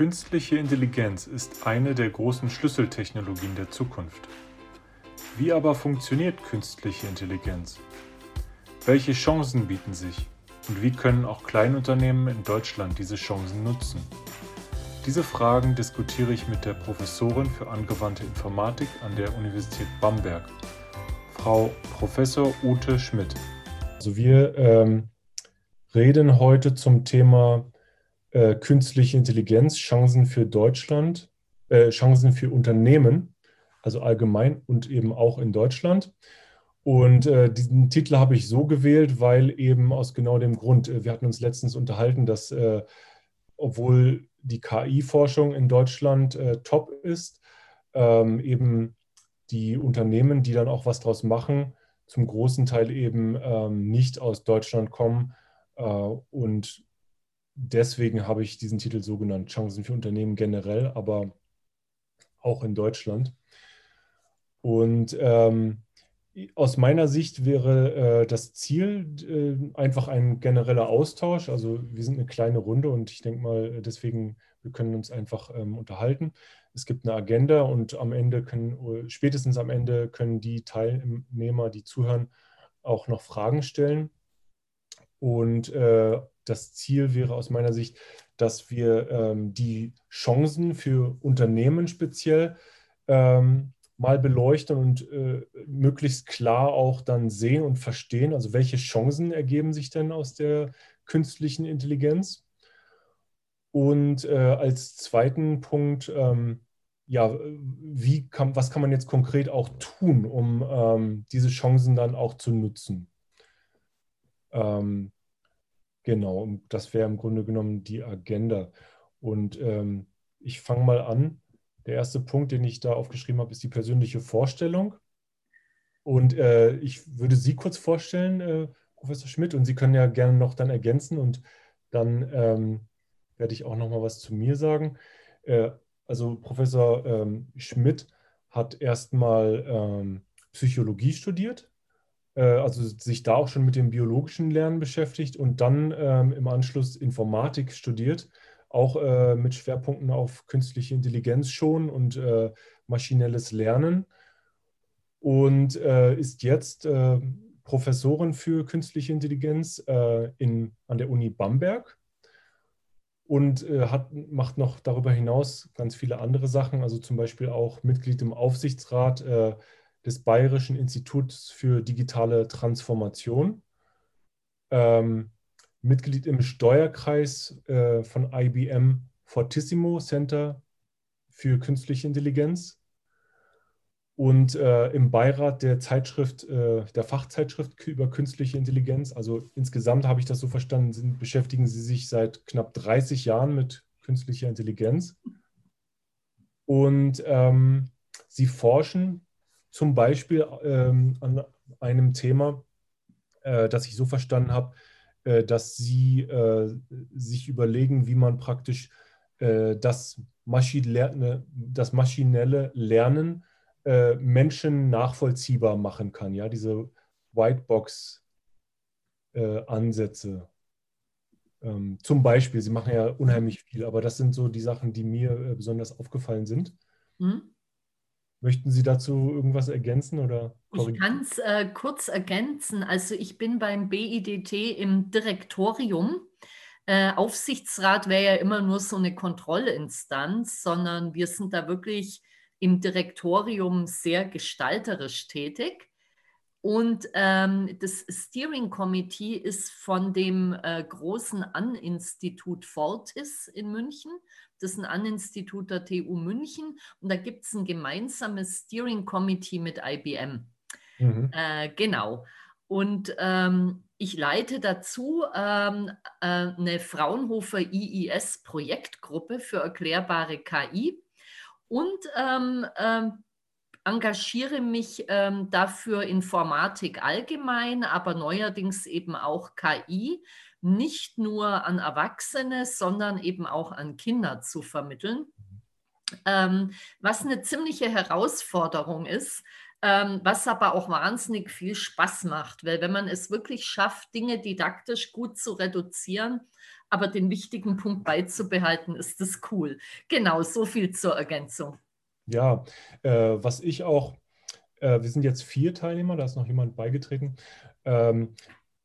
Künstliche Intelligenz ist eine der großen Schlüsseltechnologien der Zukunft. Wie aber funktioniert künstliche Intelligenz? Welche Chancen bieten sich? Und wie können auch Kleinunternehmen in Deutschland diese Chancen nutzen? Diese Fragen diskutiere ich mit der Professorin für angewandte Informatik an der Universität Bamberg, Frau Professor Ute Schmidt. Also wir ähm, reden heute zum Thema äh, künstliche Intelligenz, Chancen für Deutschland, äh, Chancen für Unternehmen, also allgemein und eben auch in Deutschland. Und äh, diesen Titel habe ich so gewählt, weil eben aus genau dem Grund, äh, wir hatten uns letztens unterhalten, dass äh, obwohl die KI-Forschung in Deutschland äh, top ist, ähm, eben die Unternehmen, die dann auch was draus machen, zum großen Teil eben ähm, nicht aus Deutschland kommen. Äh, und deswegen habe ich diesen Titel so genannt, Chancen für Unternehmen generell, aber auch in Deutschland. Und ähm, aus meiner Sicht wäre äh, das Ziel äh, einfach ein genereller Austausch. Also wir sind eine kleine Runde und ich denke mal, deswegen, wir können uns einfach ähm, unterhalten. Es gibt eine Agenda und am Ende können, spätestens am Ende können die Teilnehmer, die zuhören, auch noch Fragen stellen. Und äh, das Ziel wäre aus meiner Sicht, dass wir ähm, die Chancen für Unternehmen speziell ähm, mal beleuchten und äh, möglichst klar auch dann sehen und verstehen, also welche Chancen ergeben sich denn aus der künstlichen Intelligenz. Und äh, als zweiten Punkt, ähm, ja, wie kann, was kann man jetzt konkret auch tun, um ähm, diese Chancen dann auch zu nutzen? Ähm, genau, das wäre im Grunde genommen die Agenda. Und ähm, ich fange mal an der erste Punkt, den ich da aufgeschrieben habe, ist die persönliche Vorstellung. Und äh, ich würde Sie kurz vorstellen, äh, Professor Schmidt, und Sie können ja gerne noch dann ergänzen und dann ähm, werde ich auch noch mal was zu mir sagen. Äh, also Professor ähm, Schmidt hat erstmal ähm, Psychologie studiert, also sich da auch schon mit dem biologischen Lernen beschäftigt und dann ähm, im Anschluss Informatik studiert auch äh, mit Schwerpunkten auf künstliche Intelligenz schon und äh, maschinelles Lernen. Und äh, ist jetzt äh, Professorin für künstliche Intelligenz äh, in, an der Uni Bamberg und äh, hat, macht noch darüber hinaus ganz viele andere Sachen, also zum Beispiel auch Mitglied im Aufsichtsrat des Bayerischen Instituts für digitale Transformation. Ähm, Mitglied im Steuerkreis äh, von IBM Fortissimo Center für künstliche Intelligenz und äh, im Beirat der Zeitschrift, äh, der Fachzeitschrift über künstliche Intelligenz. Also insgesamt habe ich das so verstanden, sind, beschäftigen Sie sich seit knapp 30 Jahren mit künstlicher Intelligenz. Und ähm, Sie forschen zum Beispiel ähm, an einem Thema, äh, das ich so verstanden habe, äh, dass sie äh, sich überlegen, wie man praktisch äh, das, Maschinelle, das maschinelle Lernen Menschen nachvollziehbar machen kann. Ja, diese Whitebox-Ansätze. Ähm, zum Beispiel, Sie machen ja unheimlich viel, aber das sind so die Sachen, die mir besonders aufgefallen sind. Mhm. Möchten Sie dazu irgendwas ergänzen oder Ich kann es äh, kurz ergänzen. Also ich bin beim BIDT im Direktorium. Äh, Aufsichtsrat wäre ja immer nur so eine Kontrollinstanz, sondern wir sind da wirklich im Direktorium sehr gestalterisch tätig. Und ähm, das Steering Committee ist von dem äh, großen An-Institut Fortis in München. Das ist ein An-Institut der TU München. Und da gibt es ein gemeinsames Steering Committee mit IBM. Mhm. Äh, genau. Und ähm, ich leite dazu ähm, äh, eine Fraunhofer IIS-Projektgruppe für erklärbare KI. Und ähm, ähm engagiere mich ähm, dafür Informatik allgemein, aber neuerdings eben auch KI, nicht nur an Erwachsene, sondern eben auch an Kinder zu vermitteln. Ähm, was eine ziemliche Herausforderung ist, ähm, was aber auch wahnsinnig viel Spaß macht, weil wenn man es wirklich schafft, Dinge didaktisch gut zu reduzieren aber den wichtigen Punkt beizubehalten, ist das cool. Genau, so viel zur Ergänzung. Ja, äh, was ich auch, äh, wir sind jetzt vier Teilnehmer, da ist noch jemand beigetreten. Ähm,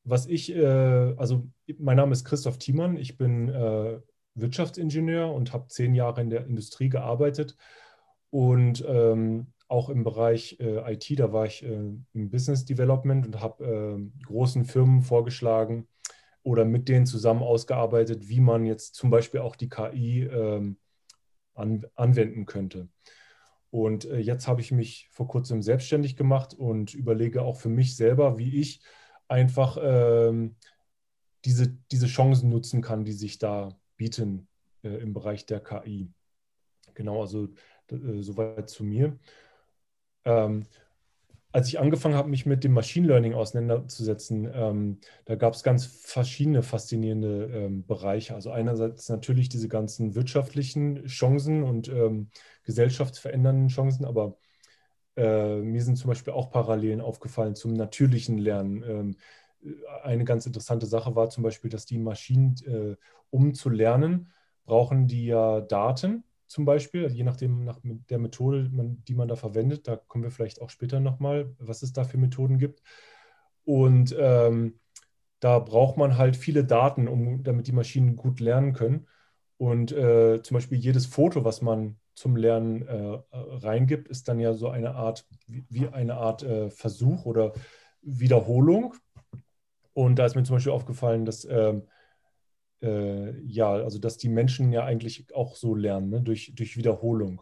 was ich, äh, also mein Name ist Christoph Thiemann, ich bin äh, Wirtschaftsingenieur und habe zehn Jahre in der Industrie gearbeitet und ähm, auch im Bereich äh, IT, da war ich äh, im Business Development und habe äh, großen Firmen vorgeschlagen oder mit denen zusammen ausgearbeitet, wie man jetzt zum Beispiel auch die KI ähm, an, anwenden könnte. Und äh, jetzt habe ich mich vor kurzem selbstständig gemacht und überlege auch für mich selber, wie ich einfach ähm, diese, diese Chancen nutzen kann, die sich da bieten äh, im Bereich der KI. Genau, also äh, soweit zu mir. Ähm, als ich angefangen habe, mich mit dem Machine Learning auseinanderzusetzen, ähm, da gab es ganz verschiedene faszinierende ähm, Bereiche. Also einerseits natürlich diese ganzen wirtschaftlichen Chancen und ähm, gesellschaftsverändernden Chancen, aber äh, mir sind zum Beispiel auch Parallelen aufgefallen zum natürlichen Lernen. Ähm, eine ganz interessante Sache war zum Beispiel, dass die Maschinen, äh, um zu lernen, brauchen die ja Daten zum Beispiel, also je nachdem nach der Methode, die man da verwendet. Da kommen wir vielleicht auch später nochmal, was es da für Methoden gibt. Und ähm, da braucht man halt viele Daten, um, damit die Maschinen gut lernen können. Und äh, zum Beispiel jedes Foto, was man zum Lernen äh, reingibt, ist dann ja so eine Art, wie, eine Art äh, Versuch oder Wiederholung. Und da ist mir zum Beispiel aufgefallen, dass ähm, äh, ja, also dass die Menschen ja eigentlich auch so lernen, ne? durch, durch Wiederholung.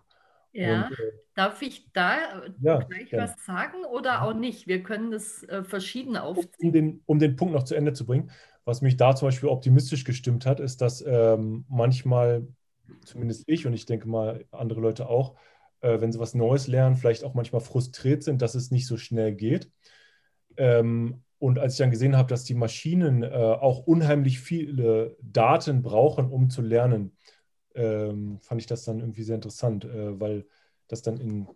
Ja, Und, äh, darf ich da ja, gleich ja. was sagen oder auch nicht? Wir können das äh, verschieden aufziehen. Um den, um den Punkt noch zu Ende zu bringen, was mich da zum Beispiel optimistisch gestimmt hat, ist, dass ähm, manchmal, zumindest ich und ich denke mal andere Leute auch, äh, wenn sie was Neues lernen, vielleicht auch manchmal frustriert sind, dass es nicht so schnell geht. Ähm, und als ich dann gesehen habe, dass die Maschinen äh, auch unheimlich viele Daten brauchen, um zu lernen, ähm, fand ich das dann irgendwie sehr interessant, äh, weil das dann in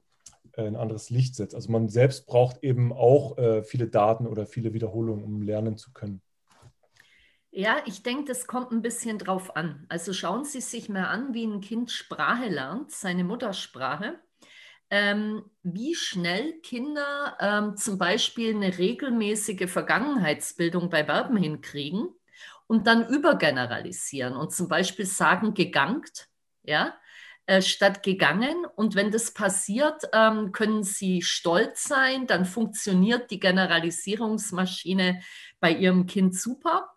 äh, ein anderes Licht setzt. Also man selbst braucht eben auch äh, viele Daten oder viele Wiederholungen, um lernen zu können. Ja, ich denke, das kommt ein bisschen drauf an. Also schauen Sie sich mal an, wie ein Kind Sprache lernt, seine Muttersprache ähm, wie schnell Kinder ähm, zum Beispiel eine regelmäßige Vergangenheitsbildung bei Verben hinkriegen und dann übergeneralisieren und zum Beispiel sagen gegangt, ja, äh, statt gegangen. Und wenn das passiert, ähm, können sie stolz sein, dann funktioniert die Generalisierungsmaschine bei ihrem Kind super.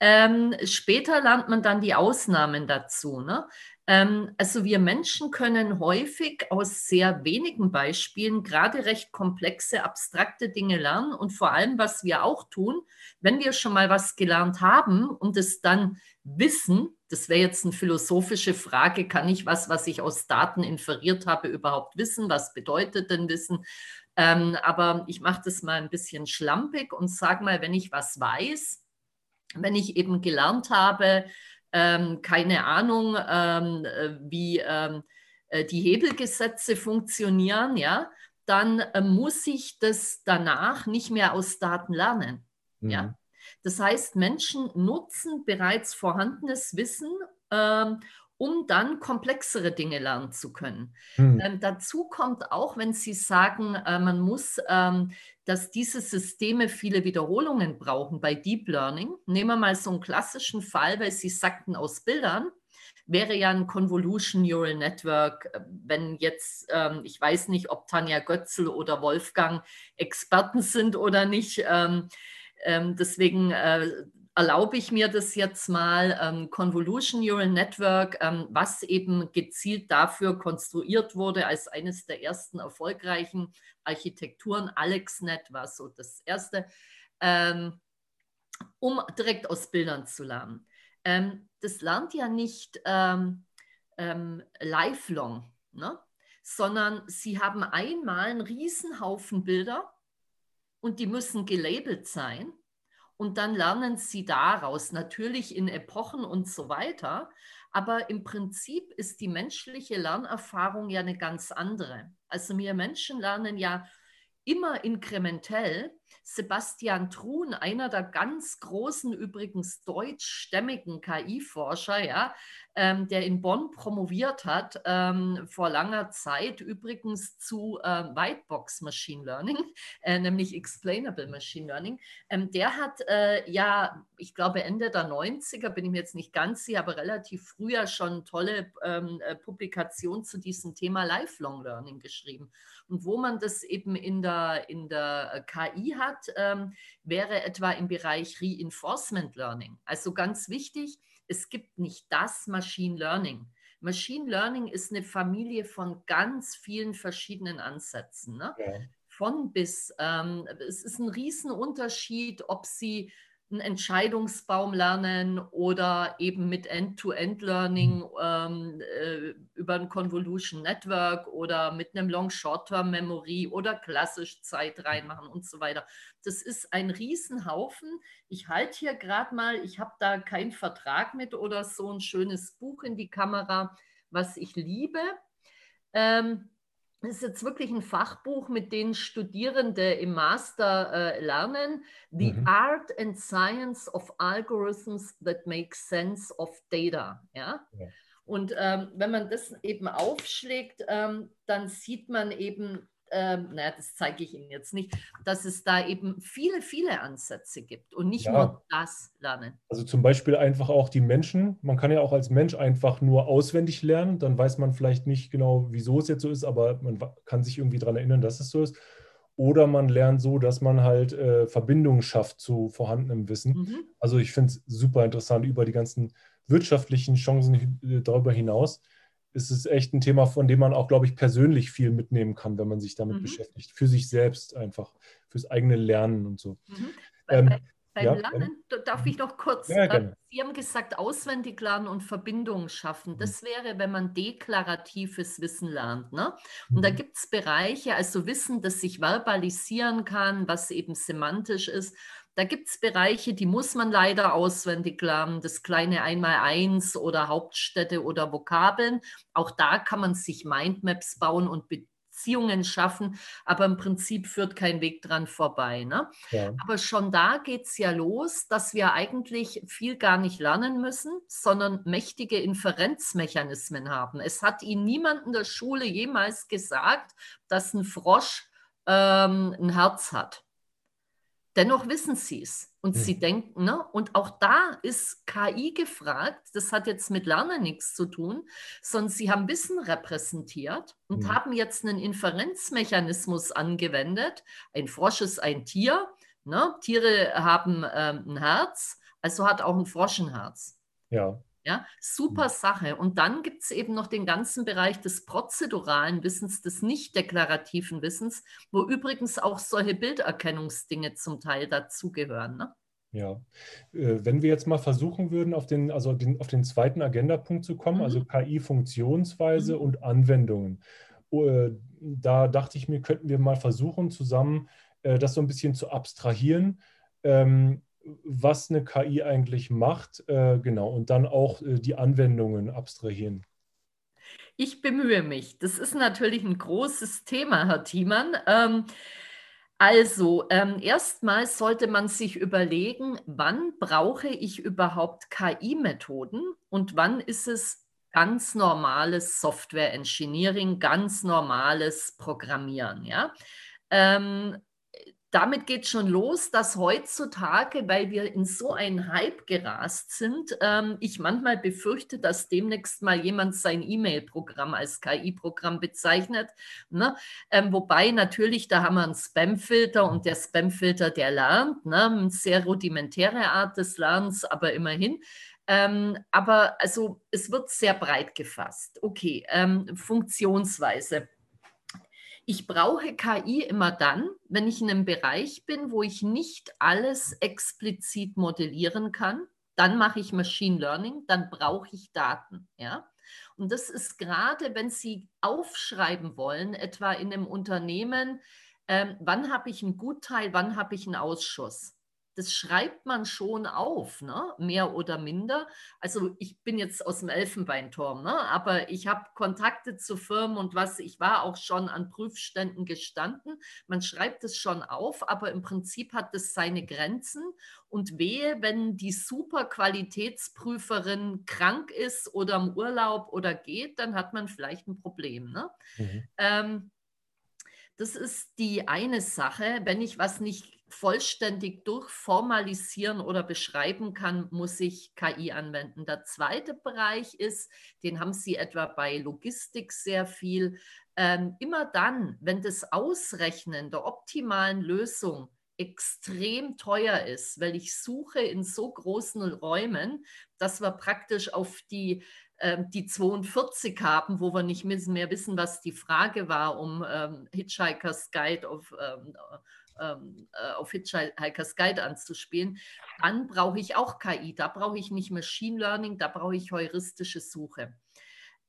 Ähm, später lernt man dann die Ausnahmen dazu. Ne? Ähm, also wir Menschen können häufig aus sehr wenigen Beispielen gerade recht komplexe, abstrakte Dinge lernen. Und vor allem, was wir auch tun, wenn wir schon mal was gelernt haben und es dann wissen, das wäre jetzt eine philosophische Frage, kann ich was, was ich aus Daten inferiert habe, überhaupt wissen? Was bedeutet denn Wissen? Ähm, aber ich mache das mal ein bisschen schlampig und sage mal, wenn ich was weiß, wenn ich eben gelernt habe, ähm, keine Ahnung, ähm, äh, wie ähm, äh, die Hebelgesetze funktionieren, ja, dann äh, muss ich das danach nicht mehr aus Daten lernen. Mhm. Ja. Das heißt, Menschen nutzen bereits vorhandenes Wissen, ähm, um dann komplexere Dinge lernen zu können. Mhm. Ähm, dazu kommt auch, wenn Sie sagen, äh, man muss, ähm, dass diese Systeme viele Wiederholungen brauchen bei Deep Learning. Nehmen wir mal so einen klassischen Fall, weil Sie sagten aus Bildern wäre ja ein Convolution Neural Network, äh, wenn jetzt, ähm, ich weiß nicht, ob Tanja Götzel oder Wolfgang Experten sind oder nicht. Ähm, ähm, deswegen äh, erlaube ich mir das jetzt mal, ähm, Convolution Neural Network, ähm, was eben gezielt dafür konstruiert wurde als eines der ersten erfolgreichen Architekturen. AlexNet war so das erste, ähm, um direkt aus Bildern zu lernen. Ähm, das lernt ja nicht ähm, ähm, lifelong, ne? sondern sie haben einmal einen Riesenhaufen Bilder und die müssen gelabelt sein und dann lernen sie daraus, natürlich in Epochen und so weiter. Aber im Prinzip ist die menschliche Lernerfahrung ja eine ganz andere. Also wir Menschen lernen ja immer inkrementell Sebastian Truhn, einer der ganz großen, übrigens deutschstämmigen KI-Forscher, ja, ähm, der in Bonn promoviert hat, ähm, vor langer Zeit, übrigens zu äh, Whitebox Machine Learning, äh, nämlich Explainable Machine Learning. Ähm, der hat äh, ja, ich glaube, Ende der 90er, bin ich mir jetzt nicht ganz sicher, aber relativ früher schon tolle ähm, äh, Publikationen zu diesem Thema Lifelong Learning geschrieben. Und wo man das eben in der, in der KI hat, ähm, wäre etwa im Bereich Reinforcement Learning. Also ganz wichtig, es gibt nicht das Machine Learning. Machine Learning ist eine Familie von ganz vielen verschiedenen Ansätzen. Ne? Ja. Von bis. Ähm, es ist ein Riesenunterschied, ob Sie einen Entscheidungsbaum lernen oder eben mit End-to-End-Learning mhm. ähm, äh, über ein Convolution Network oder mit einem Long-Short-Term-Memory oder klassisch Zeit reinmachen und so weiter. Das ist ein Riesenhaufen. Ich halte hier gerade mal, ich habe da keinen Vertrag mit oder so ein schönes Buch in die Kamera, was ich liebe. Ähm, das ist jetzt wirklich ein Fachbuch, mit dem Studierende im Master äh, lernen. The mhm. Art and Science of Algorithms that Make Sense of Data. Ja? ja. Und ähm, wenn man das eben aufschlägt, ähm, dann sieht man eben, ähm, naja, das zeige ich Ihnen jetzt nicht, dass es da eben viele, viele Ansätze gibt und nicht ja. nur das Lernen. Also zum Beispiel einfach auch die Menschen. Man kann ja auch als Mensch einfach nur auswendig lernen, dann weiß man vielleicht nicht genau, wieso es jetzt so ist, aber man kann sich irgendwie daran erinnern, dass es so ist. Oder man lernt so, dass man halt äh, Verbindungen schafft zu vorhandenem Wissen. Mhm. Also ich finde es super interessant über die ganzen wirtschaftlichen Chancen äh, darüber hinaus ist es echt ein Thema, von dem man auch, glaube ich, persönlich viel mitnehmen kann, wenn man sich damit mhm. beschäftigt. Für sich selbst einfach, fürs eigene Lernen und so. Mhm. Ähm, bei, beim ja, Lernen, ähm, darf ich noch kurz, ja, äh, Sie haben gesagt, auswendig lernen und Verbindungen schaffen. Das mhm. wäre, wenn man deklaratives Wissen lernt. Ne? Und mhm. da gibt es Bereiche, also Wissen, das sich verbalisieren kann, was eben semantisch ist. Da gibt es Bereiche, die muss man leider auswendig lernen, das kleine Einmaleins oder Hauptstädte oder Vokabeln. Auch da kann man sich Mindmaps bauen und Beziehungen schaffen, aber im Prinzip führt kein Weg dran vorbei. Ne? Ja. Aber schon da geht es ja los, dass wir eigentlich viel gar nicht lernen müssen, sondern mächtige Inferenzmechanismen haben. Es hat Ihnen niemand in der Schule jemals gesagt, dass ein Frosch ähm, ein Herz hat. Dennoch wissen sie es und mhm. sie denken, ne? und auch da ist KI gefragt, das hat jetzt mit Lernen nichts zu tun, sondern sie haben Wissen repräsentiert und mhm. haben jetzt einen Inferenzmechanismus angewendet. Ein Frosch ist ein Tier, ne? Tiere haben ähm, ein Herz, also hat auch ein Frosch ein Herz. Ja. Ja, super mhm. Sache. Und dann gibt es eben noch den ganzen Bereich des prozeduralen Wissens, des nicht deklarativen Wissens, wo übrigens auch solche Bilderkennungsdinge zum Teil dazugehören. Ne? Ja, äh, wenn wir jetzt mal versuchen würden, auf den, also den, auf den zweiten Agendapunkt zu kommen, also mhm. also KI-Funktionsweise mhm. und Anwendungen. Äh, da dachte ich mir, könnten wir mal versuchen, zusammen äh, das so ein bisschen zu abstrahieren. Ähm, was eine KI eigentlich macht, äh, genau, und dann auch äh, die Anwendungen abstrahieren. Ich bemühe mich. Das ist natürlich ein großes Thema, Herr Thiemann. Ähm, also, ähm, erstmal sollte man sich überlegen, wann brauche ich überhaupt KI-Methoden und wann ist es ganz normales Software Engineering, ganz normales Programmieren. Ja? Ähm, damit geht schon los, dass heutzutage, weil wir in so einen Hype gerast sind, ähm, ich manchmal befürchte, dass demnächst mal jemand sein E-Mail-Programm als KI-Programm bezeichnet. Ne? Ähm, wobei natürlich, da haben wir einen Spam-Filter und der Spam-Filter, der lernt, ne? eine sehr rudimentäre Art des Lernens, aber immerhin. Ähm, aber also es wird sehr breit gefasst. Okay, ähm, Funktionsweise. Ich brauche KI immer dann, wenn ich in einem Bereich bin, wo ich nicht alles explizit modellieren kann. Dann mache ich Machine Learning, dann brauche ich Daten. Ja? Und das ist gerade, wenn Sie aufschreiben wollen, etwa in einem Unternehmen, ähm, wann habe ich einen Gutteil, wann habe ich einen Ausschuss. Das schreibt man schon auf, ne? mehr oder minder. Also ich bin jetzt aus dem Elfenbeinturm, ne? aber ich habe Kontakte zu Firmen und was, ich war auch schon an Prüfständen gestanden. Man schreibt es schon auf, aber im Prinzip hat es seine Grenzen. Und wehe, wenn die Superqualitätsprüferin krank ist oder im Urlaub oder geht, dann hat man vielleicht ein Problem. Ne? Mhm. Ähm, das ist die eine Sache. Wenn ich was nicht vollständig durchformalisieren oder beschreiben kann, muss ich KI anwenden. Der zweite Bereich ist, den haben Sie etwa bei Logistik sehr viel, ähm, immer dann, wenn das Ausrechnen der optimalen Lösung extrem teuer ist, weil ich suche in so großen Räumen, dass wir praktisch auf die ähm, die 42 haben, wo wir nicht mehr wissen, was die Frage war, um ähm, Hitchhiker's Guide auf, ähm, ähm, äh, auf Hitchhiker's Guide anzuspielen, dann brauche ich auch KI. Da brauche ich nicht Machine Learning, da brauche ich heuristische Suche.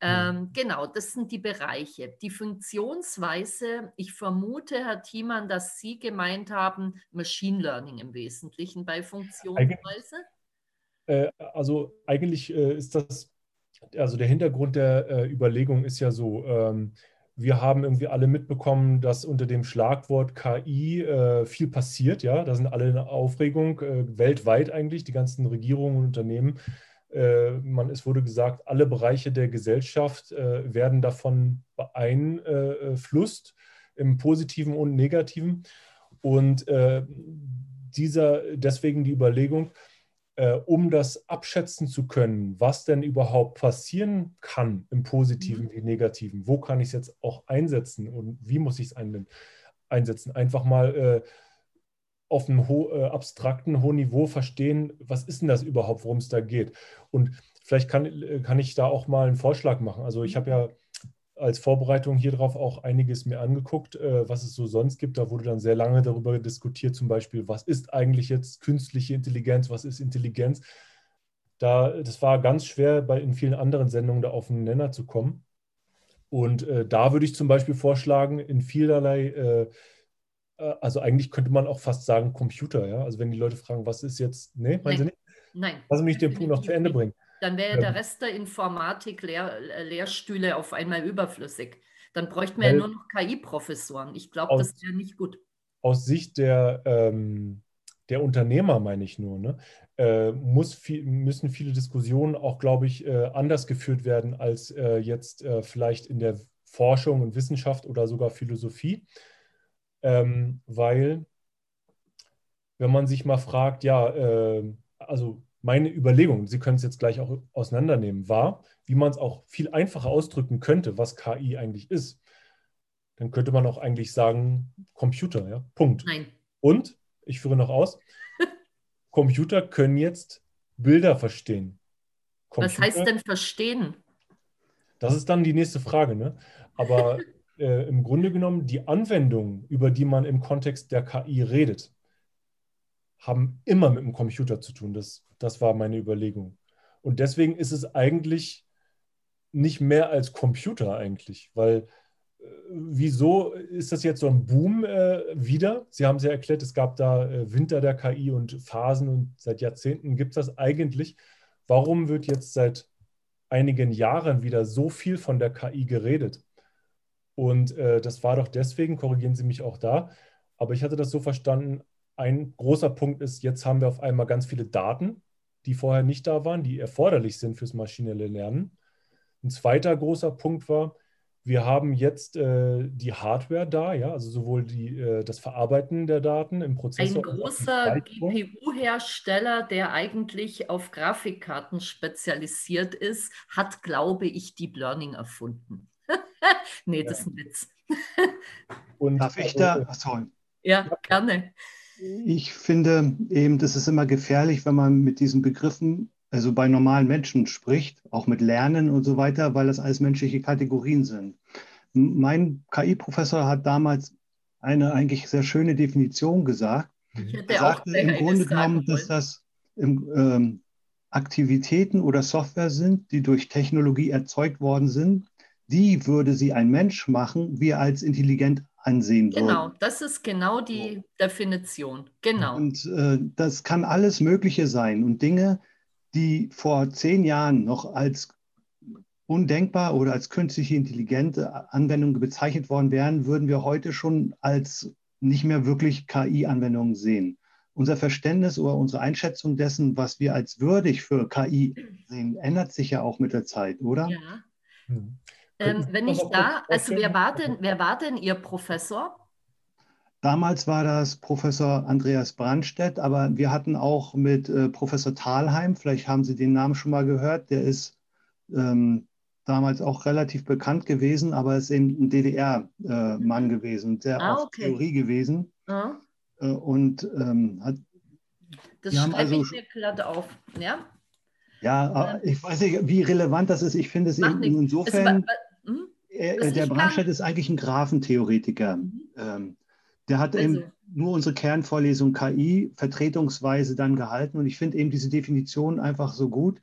Ähm, mhm. Genau, das sind die Bereiche. Die Funktionsweise, ich vermute, Herr Thiemann, dass Sie gemeint haben, Machine Learning im Wesentlichen bei Funktionsweise. Äh, also eigentlich äh, ist das also der Hintergrund der äh, Überlegung ist ja so, ähm, wir haben irgendwie alle mitbekommen, dass unter dem Schlagwort KI äh, viel passiert. Ja, da sind alle in Aufregung, äh, weltweit eigentlich, die ganzen Regierungen und Unternehmen. Äh, man, es wurde gesagt, alle Bereiche der Gesellschaft äh, werden davon beeinflusst, im Positiven und Negativen. Und äh, dieser, deswegen die Überlegung, äh, um das abschätzen zu können, was denn überhaupt passieren kann im Positiven mhm. wie Negativen, wo kann ich es jetzt auch einsetzen und wie muss ich es ein, einsetzen, einfach mal äh, auf einem ho äh, abstrakten, hohen Niveau verstehen, was ist denn das überhaupt, worum es da geht. Und vielleicht kann, äh, kann ich da auch mal einen Vorschlag machen. Also ich habe ja als Vorbereitung hier drauf auch einiges mir angeguckt, äh, was es so sonst gibt. Da wurde dann sehr lange darüber diskutiert, zum Beispiel, was ist eigentlich jetzt künstliche Intelligenz, was ist Intelligenz. Da, das war ganz schwer, bei, in vielen anderen Sendungen da auf einen Nenner zu kommen. Und äh, da würde ich zum Beispiel vorschlagen, in vielerlei, äh, äh also eigentlich könnte man auch fast sagen Computer, ja. Also wenn die Leute fragen, was ist jetzt, nee, meinen Sie nicht? Nein. Lassen Sie mich den Punkt noch zu Ende bringen. Dann wäre ja. der Rest der Informatik Lehr äh, Lehrstühle auf einmal überflüssig. Dann bräuchten wir ja nur noch KI-Professoren. Ich glaube, das wäre nicht gut. Aus Sicht der, ähm, der Unternehmer, meine ich nur, ne, äh, muss viel, müssen viele Diskussionen auch, glaube ich, äh, anders geführt werden als äh, jetzt äh, vielleicht in der Forschung und Wissenschaft oder sogar Philosophie. Ähm, weil, wenn man sich mal fragt, ja, äh, also meine Überlegung, Sie können es jetzt gleich auch auseinandernehmen, war, wie man es auch viel einfacher ausdrücken könnte, was KI eigentlich ist. Dann könnte man auch eigentlich sagen, Computer, ja, Punkt. Nein. Und, ich führe noch aus, Computer können jetzt Bilder verstehen. Computer, was heißt denn verstehen? Das ist dann die nächste Frage, ne? Aber äh, im Grunde genommen die Anwendungen, über die man im Kontext der KI redet, haben immer mit dem Computer zu tun. Das das war meine Überlegung. Und deswegen ist es eigentlich nicht mehr als Computer eigentlich, weil äh, wieso ist das jetzt so ein Boom äh, wieder? Sie haben es ja erklärt, es gab da äh, Winter der KI und Phasen und seit Jahrzehnten gibt es das eigentlich. Warum wird jetzt seit einigen Jahren wieder so viel von der KI geredet? Und äh, das war doch deswegen, korrigieren Sie mich auch da, aber ich hatte das so verstanden, ein großer Punkt ist, jetzt haben wir auf einmal ganz viele Daten, die vorher nicht da waren, die erforderlich sind fürs maschinelle Lernen. Ein zweiter großer Punkt war, wir haben jetzt äh, die Hardware da, ja, also sowohl die, äh, das Verarbeiten der Daten im Prozessor. Ein großer GPU-Hersteller, der eigentlich auf Grafikkarten spezialisiert ist, hat, glaube ich, Deep Learning erfunden. nee, ja. das ist ein Witz. Und, Darf ich da? Sorry. Ja, gerne. Ich finde eben, das ist immer gefährlich, wenn man mit diesen Begriffen, also bei normalen Menschen spricht, auch mit Lernen und so weiter, weil das alles menschliche Kategorien sind. Mein KI-Professor hat damals eine eigentlich sehr schöne Definition gesagt. Er sagte im Grunde genommen, dass das im, ähm, Aktivitäten oder Software sind, die durch Technologie erzeugt worden sind. Die würde sie ein Mensch machen, wie er als intelligent ansehen würden. Genau, das ist genau die so. Definition. Genau. Und äh, das kann alles Mögliche sein. Und Dinge, die vor zehn Jahren noch als undenkbar oder als künstliche intelligente Anwendung bezeichnet worden wären, würden wir heute schon als nicht mehr wirklich KI-Anwendungen sehen. Unser Verständnis oder unsere Einschätzung dessen, was wir als würdig für KI sehen, ändert sich ja auch mit der Zeit, oder? Ja. Hm. Ähm, wenn ich da, also wer war, denn, wer war denn Ihr Professor? Damals war das Professor Andreas Brandstedt, aber wir hatten auch mit äh, Professor Thalheim, vielleicht haben Sie den Namen schon mal gehört, der ist ähm, damals auch relativ bekannt gewesen, aber ist eben ein DDR-Mann äh, gewesen, sehr ah, auf okay. Theorie gewesen. Ah. Äh, und ähm, hat. Das schreibe also, ich mir glatt auf, ja? Ja, äh, ich weiß nicht, wie relevant das ist. Ich finde es eben insofern. Es, hm? äh, der Brandstedt ist eigentlich ein Graphentheoretiker. Mhm. Ähm, der hat also. eben nur unsere Kernvorlesung KI vertretungsweise dann gehalten. Und ich finde eben diese Definition einfach so gut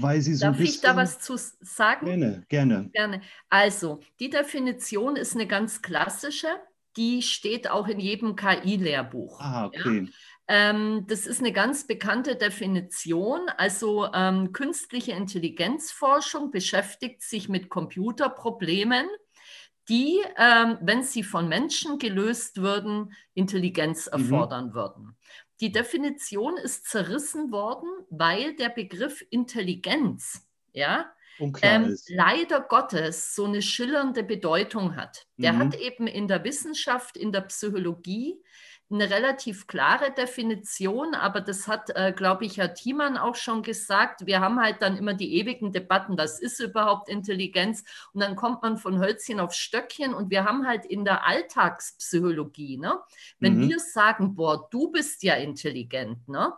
weil sie so Darf ich da was zu sagen? Gerne, gerne. Gerne. Also, die Definition ist eine ganz klassische. Die steht auch in jedem KI-Lehrbuch. Ah, okay. Ja? Ähm, das ist eine ganz bekannte Definition. Also ähm, künstliche Intelligenzforschung beschäftigt sich mit Computerproblemen, die, ähm, wenn sie von Menschen gelöst würden, Intelligenz mhm. erfordern mhm. würden. Die Definition ist zerrissen worden, weil der Begriff Intelligenz, ja, ähm, leider Gottes so eine schillernde Bedeutung hat. Der mhm. hat eben in der Wissenschaft, in der Psychologie eine relativ klare Definition, aber das hat, äh, glaube ich, Herr Thiemann auch schon gesagt. Wir haben halt dann immer die ewigen Debatten, was ist überhaupt Intelligenz? Und dann kommt man von Hölzchen auf Stöckchen und wir haben halt in der Alltagspsychologie, ne? wenn mhm. wir sagen, boah, du bist ja intelligent, ne?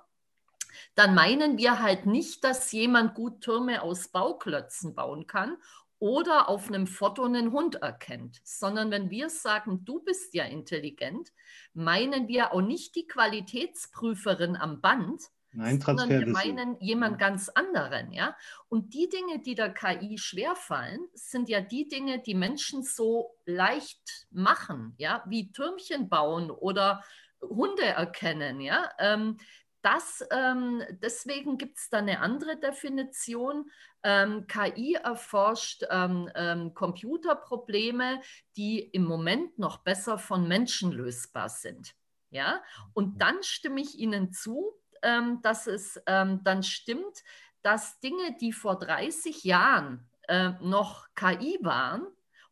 dann meinen wir halt nicht, dass jemand gut Türme aus Bauklötzen bauen kann oder auf einem Foto einen Hund erkennt, sondern wenn wir sagen, du bist ja intelligent, meinen wir auch nicht die Qualitätsprüferin am Band, Nein, sondern wir meinen jemand ganz anderen, ja. Und die Dinge, die der KI schwerfallen, sind ja die Dinge, die Menschen so leicht machen, ja, wie Türmchen bauen oder Hunde erkennen, ja. Ähm, das, ähm, deswegen gibt es da eine andere Definition. Ähm, KI erforscht ähm, ähm, Computerprobleme, die im Moment noch besser von Menschen lösbar sind. Ja? Und mhm. dann stimme ich Ihnen zu, ähm, dass es ähm, dann stimmt, dass Dinge, die vor 30 Jahren äh, noch KI waren,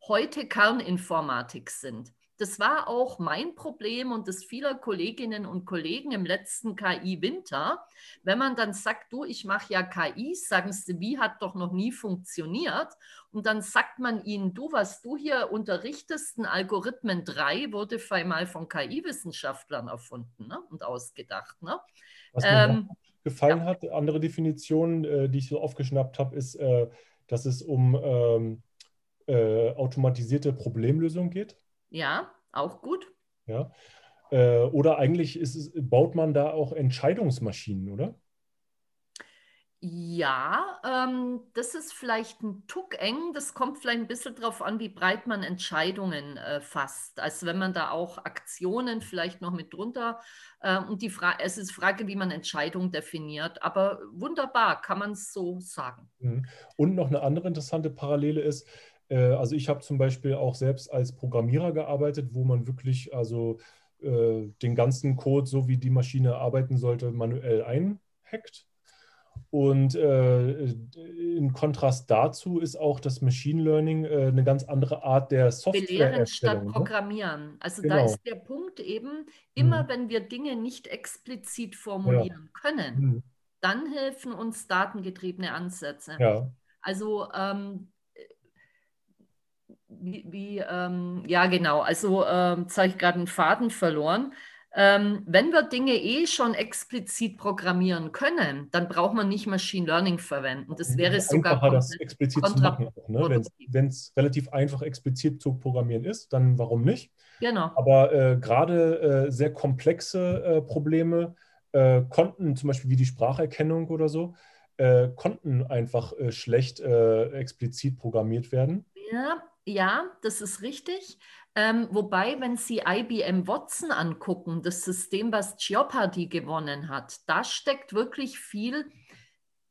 heute Kerninformatik sind. Das war auch mein Problem und das vieler Kolleginnen und Kollegen im letzten KI-Winter. Wenn man dann sagt, du, ich mache ja KI, sagen sie, wie hat doch noch nie funktioniert. Und dann sagt man ihnen, du, was du hier unterrichtest, ein Algorithmen 3 wurde mal von KI-Wissenschaftlern erfunden ne? und ausgedacht. Ne? Was mir ähm, gefallen ja. hat, andere Definition, äh, die ich so aufgeschnappt habe, ist, äh, dass es um ähm, äh, automatisierte Problemlösung geht. Ja, auch gut. Ja. Äh, oder eigentlich ist baut man da auch Entscheidungsmaschinen, oder? Ja, ähm, das ist vielleicht ein Tuck eng. Das kommt vielleicht ein bisschen darauf an, wie breit man Entscheidungen äh, fasst. Also wenn man da auch Aktionen vielleicht noch mit drunter. Äh, und die Frage, es ist Frage, wie man Entscheidungen definiert. Aber wunderbar, kann man es so sagen. Mhm. Und noch eine andere interessante Parallele ist, also ich habe zum Beispiel auch selbst als Programmierer gearbeitet, wo man wirklich also äh, den ganzen Code, so wie die Maschine arbeiten sollte, manuell einhackt. Und äh, in Kontrast dazu ist auch das Machine Learning äh, eine ganz andere Art der Software. Belehren statt ne? Programmieren. Also genau. da ist der Punkt eben, immer mhm. wenn wir Dinge nicht explizit formulieren ja. können, mhm. dann helfen uns datengetriebene Ansätze. Ja. Also ähm, wie, wie ähm, ja genau, also ähm, jetzt habe ich gerade einen Faden verloren. Ähm, wenn wir Dinge eh schon explizit programmieren können, dann braucht man nicht Machine Learning verwenden. Das wäre es sogar das explizit zu machen. Ne? Wenn es relativ einfach explizit zu programmieren ist, dann warum nicht? Genau. Aber äh, gerade äh, sehr komplexe äh, Probleme äh, konnten, zum Beispiel wie die Spracherkennung oder so, äh, konnten einfach äh, schlecht explizit programmiert werden Ja, ja, das ist richtig. Ähm, wobei, wenn Sie IBM Watson angucken, das System, was Jeopardy gewonnen hat, da steckt wirklich viel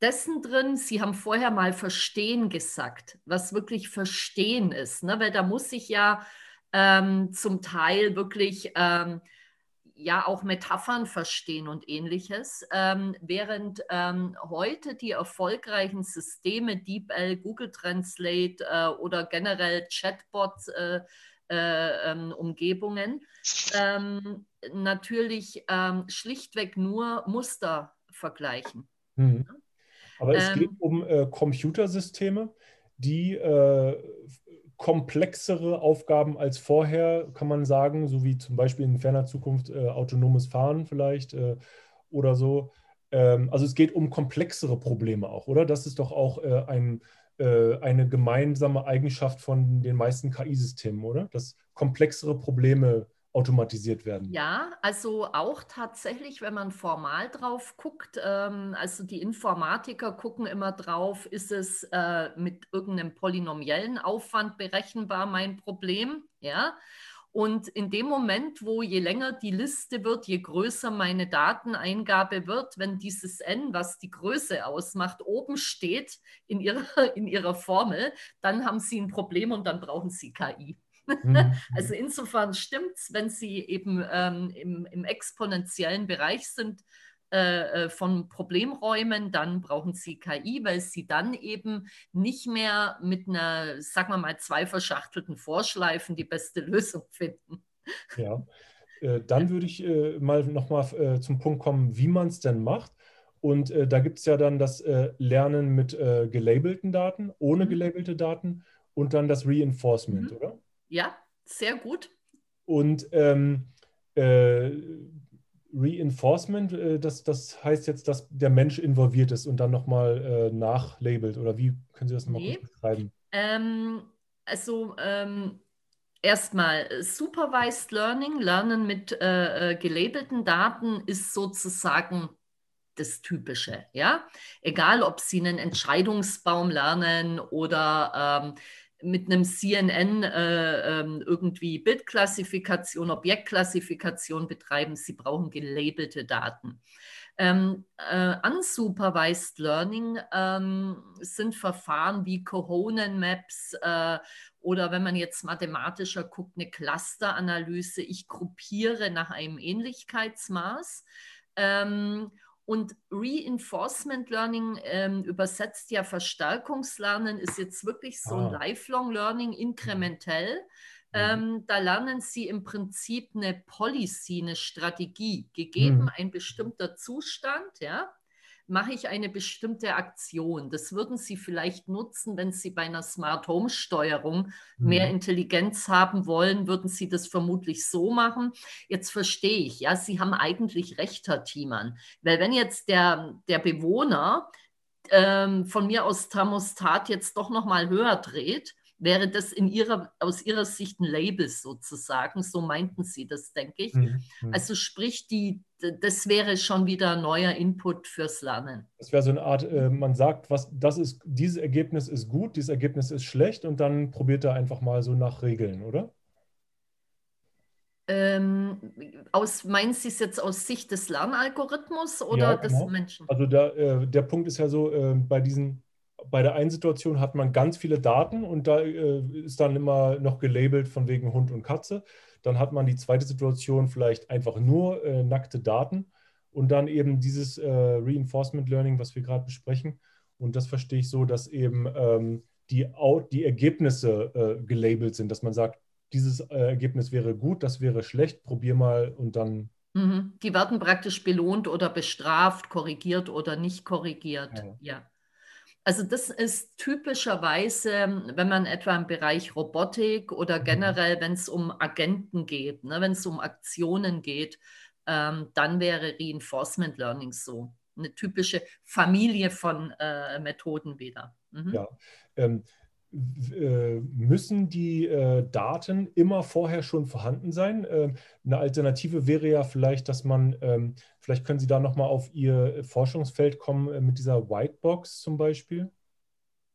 dessen drin. Sie haben vorher mal Verstehen gesagt, was wirklich Verstehen ist, ne? weil da muss ich ja ähm, zum Teil wirklich ähm, ja auch Metaphern verstehen und ähnliches, ähm, während ähm, heute die erfolgreichen Systeme DeepL, Google Translate äh, oder generell Chatbot äh, äh, ähm, Umgebungen ähm, natürlich ähm, schlichtweg nur Muster vergleichen. Mhm. Aber es geht um äh, Computersysteme, die äh, komplexere Aufgaben als vorher, kann man sagen, so wie zum Beispiel in ferner Zukunft äh, autonomes Fahren vielleicht äh, oder so. Ähm, also es geht um komplexere Probleme auch, oder? Das ist doch auch äh, ein, äh, eine gemeinsame Eigenschaft von den meisten KI-Systemen, oder? Dass komplexere Probleme automatisiert werden. Ja, also auch tatsächlich, wenn man formal drauf guckt, ähm, also die Informatiker gucken immer drauf, ist es äh, mit irgendeinem polynomiellen Aufwand berechenbar mein Problem, ja. Und in dem Moment, wo je länger die Liste wird, je größer meine Dateneingabe wird, wenn dieses n, was die Größe ausmacht, oben steht in ihrer, in ihrer Formel, dann haben Sie ein Problem und dann brauchen Sie KI. Mhm. Also insofern stimmt es, wenn Sie eben ähm, im, im, exponentiellen Bereich sind äh, äh, von Problemräumen, dann brauchen Sie KI, weil Sie dann eben nicht mehr mit einer, sagen wir mal, zwei verschachtelten Vorschleifen die beste Lösung finden. Ja, äh, dann würde ich äh, mal nochmal äh, zum Punkt kommen, wie man es denn macht. Und äh, da gibt es ja dann das äh, Lernen mit äh, gelabelten Daten, ohne mhm. gelabelte Daten und dann das Reinforcement, mhm. oder? Ja, sehr gut. Und ähm, äh, Reinforcement, äh, das, das heißt jetzt, dass der Mensch involviert ist und dann nochmal äh, nachlabelt. Oder wie können Sie das nochmal nee. beschreiben? Ähm, also ähm, erstmal Supervised Learning, Lernen mit äh, äh, gelabelten Daten ist sozusagen das Typische. Ja? Egal, ob Sie einen Entscheidungsbaum lernen oder ähm, mit einem CNN äh, ähm, irgendwie Bildklassifikation, Objektklassifikation betreiben. Sie brauchen gelabelte Daten. Ähm, äh, unsupervised Learning ähm, sind Verfahren wie Cohonen Maps äh, oder wenn man jetzt mathematischer guckt, eine Clusteranalyse. Ich gruppiere nach einem Ähnlichkeitsmaß. Ähm, und Reinforcement Learning ähm, übersetzt ja Verstärkungslernen, ist jetzt wirklich so ein ah. Lifelong Learning inkrementell. Mhm. Ähm, da lernen Sie im Prinzip eine Policy, eine Strategie, gegeben mhm. ein bestimmter Zustand, ja, mache ich eine bestimmte Aktion. Das würden Sie vielleicht nutzen, wenn Sie bei einer Smart Home Steuerung mhm. mehr Intelligenz haben wollen, würden Sie das vermutlich so machen. Jetzt verstehe ich, ja, Sie haben eigentlich recht, Herr Thiemann, weil wenn jetzt der, der Bewohner ähm, von mir aus Thermostat jetzt doch noch mal höher dreht, wäre das in ihrer, aus ihrer Sicht ein Label sozusagen. So meinten sie das, denke ich. Mhm. mhm. Also sprich, die, das wäre schon wieder ein neuer Input fürs Lernen. Das wäre so eine Art, äh, man sagt, was, das ist, dieses Ergebnis ist gut, dieses Ergebnis ist schlecht und dann probiert er einfach mal so nach Regeln, oder? Ähm, aus, meinen Sie es jetzt aus Sicht des Lernalgorithmus oder ja, genau. des Menschen? Also da, äh, der Punkt ist ja so, äh, bei diesen bei der einen Situation hat man ganz viele Daten und da äh, ist dann immer noch gelabelt von wegen Hund und Katze. Dann hat man die zweite Situation vielleicht einfach nur äh, nackte Daten und dann eben dieses äh, Reinforcement Learning, was wir gerade besprechen. Und das verstehe ich so, dass eben ähm, die, die Ergebnisse äh, gelabelt sind, dass man sagt, dieses äh, Ergebnis wäre gut, das wäre schlecht, probier mal und dann. Mhm. Die werden praktisch belohnt oder bestraft, korrigiert oder nicht korrigiert. ja. ja. Also das ist typischerweise, wenn man etwa im Bereich Robotik oder mhm. generell, wenn es um Agenten geht, ne, wenn es um Aktionen geht, ähm, dann wäre Reinforcement Learning so. Eine typische Familie von äh, Methoden wieder. Mhm. Ja, ähm, äh, müssen die äh, Daten immer vorher schon vorhanden sein? Ähm, eine Alternative wäre ja vielleicht, dass man, ähm, vielleicht können Sie da nochmal auf Ihr Forschungsfeld kommen äh, mit dieser Whitebox zum Beispiel.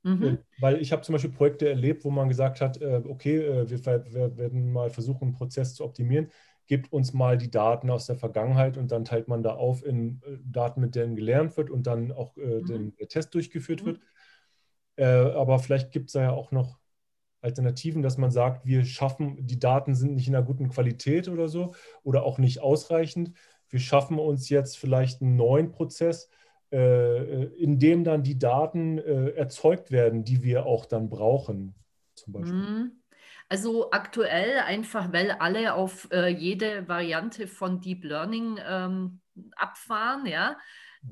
Mhm. Weil ich habe zum Beispiel Projekte erlebt, wo man gesagt hat, okay, wir, werden mal versuchen, einen Prozess zu optimieren gibt uns mal die Daten aus der Vergangenheit und dann teilt man da auf in Daten, mit denen gelernt wird und dann auch äh, mhm. den, der Test durchgeführt mhm. wird. Äh, aber vielleicht gibt es da ja auch noch Alternativen, dass man sagt, wir schaffen, die Daten sind nicht in einer guten Qualität oder so oder auch nicht ausreichend. Wir schaffen uns jetzt vielleicht einen neuen Prozess, äh, in dem dann die Daten äh, erzeugt werden, die wir auch dann brauchen, zum Beispiel. Mhm. Also aktuell einfach, weil alle auf äh, jede Variante von Deep Learning ähm, abfahren, ja,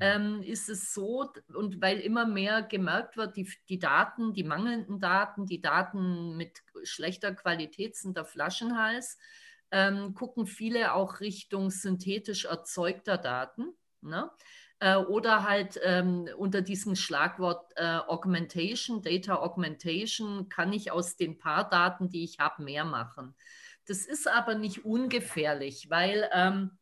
ähm, ist es so, und weil immer mehr gemerkt wird, die, die Daten, die mangelnden Daten, die Daten mit schlechter Qualität sind der Flaschenhals, ähm, gucken viele auch Richtung synthetisch erzeugter Daten. Ne? Äh, oder halt ähm, unter diesem Schlagwort äh, Augmentation, Data Augmentation, kann ich aus den paar Daten, die ich habe, mehr machen. Das ist aber nicht ungefährlich, weil ähm,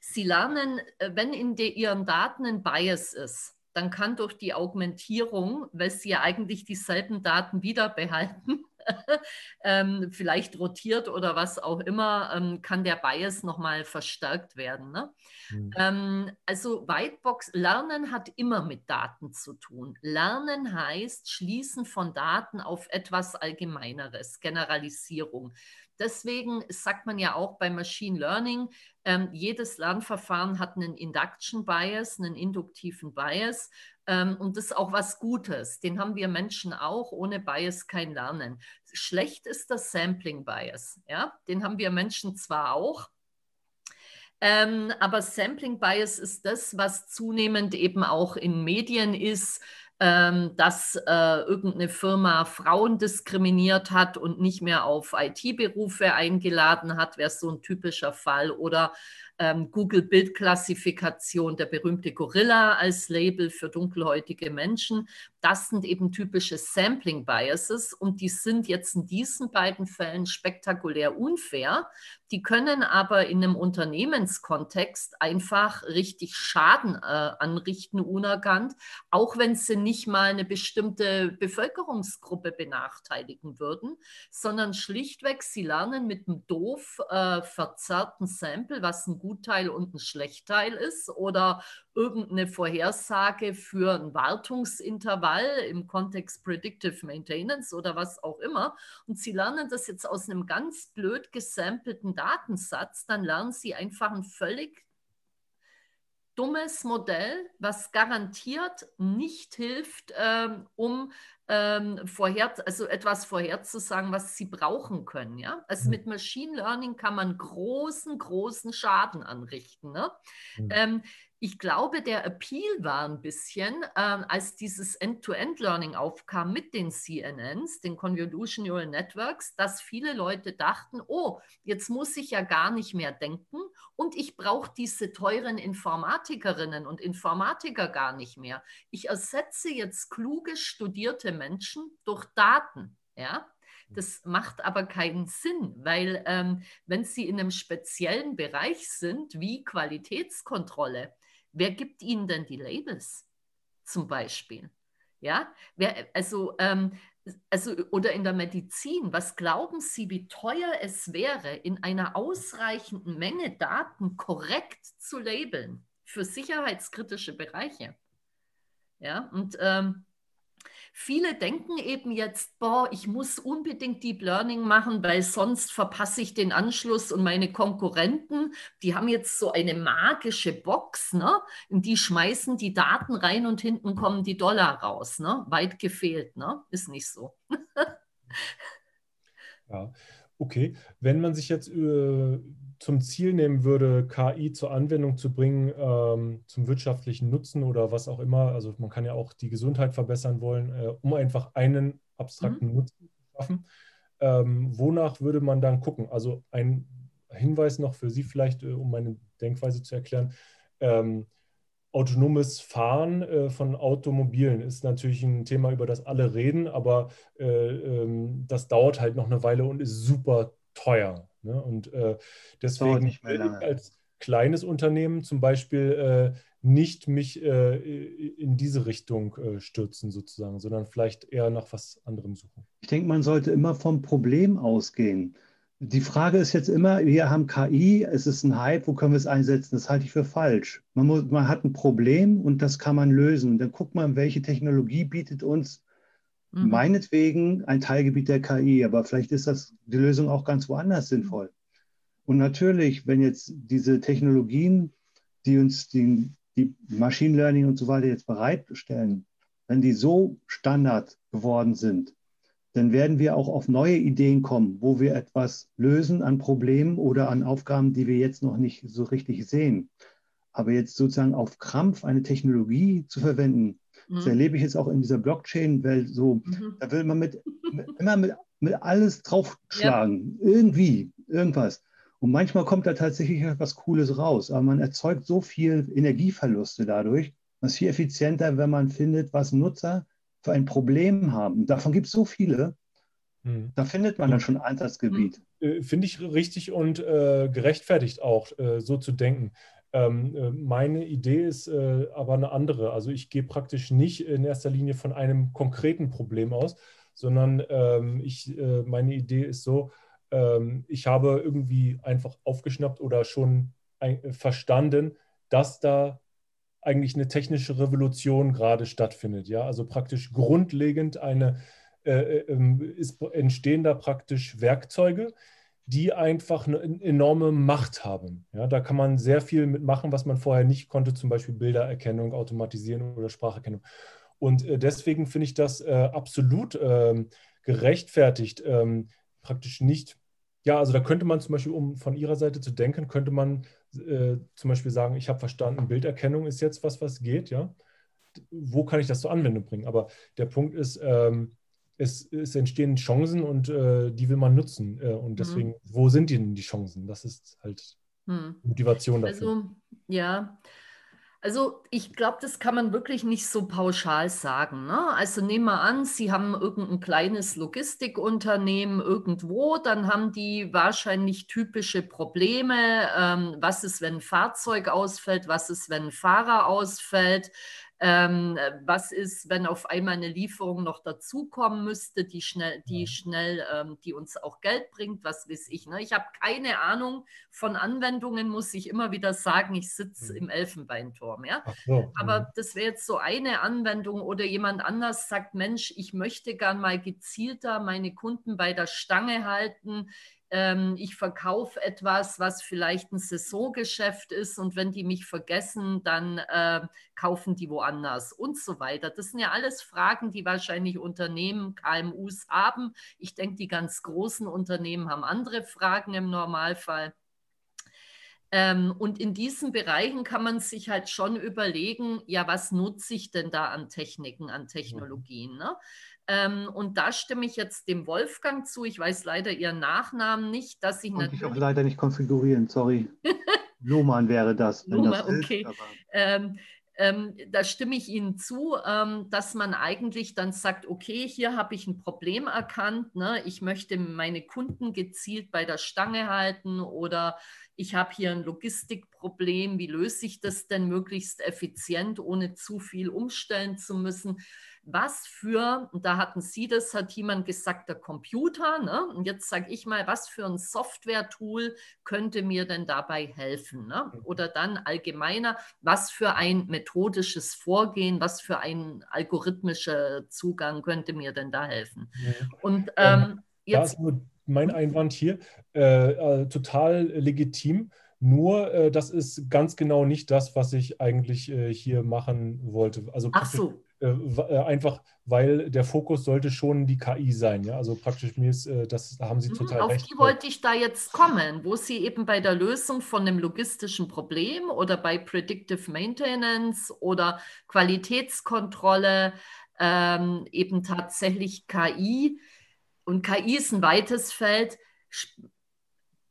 Sie lernen, äh, wenn in Ihren Daten ein Bias ist, dann kann durch die Augmentierung, weil Sie ja eigentlich dieselben Daten wieder behalten, ähm, vielleicht rotiert oder was auch immer, ähm, kann der Bias nochmal verstärkt werden. Ne? Mhm. Ähm, also Whitebox, Lernen hat immer mit Daten zu tun. Lernen heißt Schließen von Daten auf etwas Allgemeineres, Generalisierung. Deswegen sagt man ja auch bei Machine Learning, ähm, jedes Lernverfahren hat einen Induction Bias, einen induktiven Bias. Ähm, und das ist auch was Gutes. Den haben wir Menschen auch. Ohne Bias kein Lernen. Schlecht ist das Sampling Bias. Ja? Den haben wir Menschen zwar auch, ähm, aber Sampling Bias ist das, was zunehmend eben auch in Medien ist, dass äh, irgendeine Firma Frauen diskriminiert hat und nicht mehr auf IT-Berufe eingeladen hat, wäre so ein typischer Fall. Oder ähm, Google Bildklassifikation, der berühmte Gorilla als Label für dunkelhäutige Menschen. Das sind eben typische Sampling Biases und die sind jetzt in diesen beiden Fällen spektakulär unfair. Die können aber in einem Unternehmenskontext einfach richtig Schaden äh, anrichten, unerkannt, auch wenn sie nicht mal eine bestimmte Bevölkerungsgruppe benachteiligen würden, sondern schlichtweg, sie lernen mit einem doof äh, verzerrten Sample, was ein Gutteil und ein Schlechtteil ist, oder irgendeine Vorhersage für ein Wartungsintervall im Kontext Predictive Maintenance oder was auch immer. Und Sie lernen das jetzt aus einem ganz blöd gesampelten Datensatz, dann lernen Sie einfach ein völlig dummes Modell, was garantiert nicht hilft, ähm, um ähm, vorher, also etwas vorherzusagen, was sie brauchen können. Ja? Also mhm. mit Machine Learning kann man großen, großen Schaden anrichten. Ne? Mhm. Ähm, ich glaube, der Appeal war ein bisschen, äh, als dieses End-to-End-Learning aufkam mit den CNNs, den Convolution Neural Networks, dass viele Leute dachten, oh, jetzt muss ich ja gar nicht mehr denken und ich brauche diese teuren Informatikerinnen und Informatiker gar nicht mehr. Ich ersetze jetzt kluge, studierte Menschen durch Daten. Ja? Das macht aber keinen Sinn, weil ähm, wenn Sie in einem speziellen Bereich sind, wie Qualitätskontrolle, Wer gibt ihnen denn die Labels zum Beispiel? Ja, wer, also, ähm, also, oder in der Medizin, was glauben Sie, wie teuer es wäre, in einer ausreichenden Menge Daten korrekt zu labeln für sicherheitskritische Bereiche? Ja, und ähm, Viele denken eben jetzt, boah, ich muss unbedingt Deep Learning machen, weil sonst verpasse ich den Anschluss und meine Konkurrenten, die haben jetzt so eine magische Box, ne? in die schmeißen die Daten rein und hinten kommen die Dollar raus. Ne? Weit gefehlt, ne? ist nicht so. ja, okay. Wenn man sich jetzt äh, zum Ziel nehmen würde, KI zur Anwendung zu bringen, ähm, zum wirtschaftlichen Nutzen oder was auch immer, also man kann ja auch die Gesundheit verbessern wollen, äh, um einfach einen abstrakten mhm. Nutzen zu schaffen, ähm, wonach würde man dann gucken? Also ein Hinweis noch für Sie vielleicht, äh, um meine Denkweise zu erklären. Ähm, autonomes Fahren äh, von Automobilen ist natürlich ein Thema, über das alle reden, aber äh, ähm, das dauert halt noch eine Weile und ist super teuer. Ne? Und äh, deswegen als kleines Unternehmen zum Beispiel nicht mich äh, in diese Richtung äh, stürzen sozusagen, sondern vielleicht eher nach was anderem suchen. Ich denke, man sollte immer vom Problem ausgehen. Die Frage ist jetzt immer, wir haben KI, es ist ein Hype, wo können wir es einsetzen? Das halte ich für falsch. Man, muss, man hat ein Problem und das kann man lösen. Dann guckt man, welche Technologie bietet uns mhm. meinetwegen ein Teilgebiet der KI, aber vielleicht ist das die Lösung auch ganz woanders sinnvoll. Und natürlich, wenn jetzt diese Technologien, die uns die, die Machine Learning und so weiter jetzt bereitstellen, wenn die so Standard geworden sind, dann werden wir auch auf neue Ideen kommen, wo wir etwas lösen an Problemen oder an Aufgaben, die wir jetzt noch nicht so richtig sehen. Aber jetzt sozusagen auf Krampf eine Technologie zu verwenden, mhm. das erlebe ich jetzt auch in dieser Blockchain-Welt so, mhm. da will man mit, mit, immer mit, mit alles draufschlagen, ja. irgendwie, irgendwas. Und manchmal kommt da tatsächlich etwas Cooles raus, aber man erzeugt so viel Energieverluste dadurch. Das ist viel effizienter, wenn man findet, was Nutzer für ein Problem haben. Davon gibt es so viele. Hm. Da findet man dann schon Einsatzgebiet. Äh, finde ich richtig und äh, gerechtfertigt auch, äh, so zu denken. Ähm, äh, meine Idee ist äh, aber eine andere. Also ich gehe praktisch nicht in erster Linie von einem konkreten Problem aus, sondern ähm, ich, äh, meine Idee ist so, ähm, ich habe irgendwie einfach aufgeschnappt oder schon ein, verstanden, dass da eigentlich eine technische Revolution gerade stattfindet. Ja, also praktisch grundlegend eine äh, äh ähm, ist, entstehen da praktisch Werkzeuge, die einfach eine enorme Macht haben. Ja, da kann man sehr viel mitmachen, was man vorher nicht konnte, zum Beispiel Bildererkennung, Automatisieren oder Spracherkennung. Und äh, deswegen finde ich das äh, absolut ähm, gerechtfertigt, ähm, praktisch nicht ja, also da könnte man zum Beispiel, um von Ihrer Seite zu denken, könnte man äh, zum Beispiel sagen, ich habe verstanden, Bilderkennung ist jetzt was, was geht, ja. Wo kann ich das zur Anwendung bringen? Aber der Punkt ist, ähm, es, es, entstehen Chancen und äh, die will man nutzen. Äh, und deswegen, mhm. wo sind denn die Chancen? Das ist halt mhm. Motivation dafür. Also, ja. Also ich glaube, das kann man wirklich nicht so pauschal sagen. Ne? Also nehmen wir an, Sie haben irgendein kleines Logistikunternehmen irgendwo, dann haben die wahrscheinlich typische Probleme. Ähm, was ist, wenn ein Fahrzeug ausfällt? Was ist, wenn ein Fahrer ausfällt? Ähm, was ist, wenn auf einmal eine Lieferung noch dazukommen müsste, die schnell, die schnell, ähm, die uns auch Geld bringt, was weiß ich. Ne? Ich habe keine Ahnung von Anwendungen, muss ich immer wieder sagen, ich sitze mhm. im Elfenbeinturm. Ja? So, Aber mhm. das wäre jetzt so eine Anwendung oder jemand anders sagt, Mensch, ich möchte gern mal gezielter meine Kunden bei der Stange halten ähm, ich verkaufe etwas, was vielleicht ein Saisongeschäft ist und wenn die mich vergessen, dann äh, kaufen die woanders und so weiter. Das sind ja alles Fragen, die wahrscheinlich Unternehmen, KMUs haben. Ich denke, die ganz großen Unternehmen haben andere Fragen im Normalfall. Ähm, und in diesen Bereichen kann man sich halt schon überlegen, ja, was nutze ich denn da an Techniken, an Technologien? Ne? Ähm, und da stimme ich jetzt dem Wolfgang zu. Ich weiß leider Ihren Nachnamen nicht, dass ich natürlich. Ich auch leider nicht konfigurieren, sorry. Lohmann wäre das. Lohmann, okay. Ist, ähm, ähm, da stimme ich Ihnen zu, ähm, dass man eigentlich dann sagt, okay, hier habe ich ein Problem erkannt, ne? ich möchte meine Kunden gezielt bei der Stange halten oder ich habe hier ein Logistikproblem, wie löse ich das denn möglichst effizient, ohne zu viel umstellen zu müssen was für, und da hatten Sie das, hat jemand gesagt, der Computer, ne? und jetzt sage ich mal, was für ein Software-Tool könnte mir denn dabei helfen? Ne? Mhm. Oder dann allgemeiner, was für ein methodisches Vorgehen, was für ein algorithmischer Zugang könnte mir denn da helfen? Und ähm, ähm, jetzt. Mein Einwand hier äh, äh, total legitim. Nur, äh, das ist ganz genau nicht das, was ich eigentlich äh, hier machen wollte. Also Ach so. Äh, äh, einfach, weil der Fokus sollte schon die KI sein. Ja? Also praktisch mir ist, äh, das haben Sie mhm, total Auf recht. Auf die wollte ich da jetzt kommen, wo Sie eben bei der Lösung von einem logistischen Problem oder bei Predictive Maintenance oder Qualitätskontrolle ähm, eben tatsächlich KI und KI ist ein weites Feld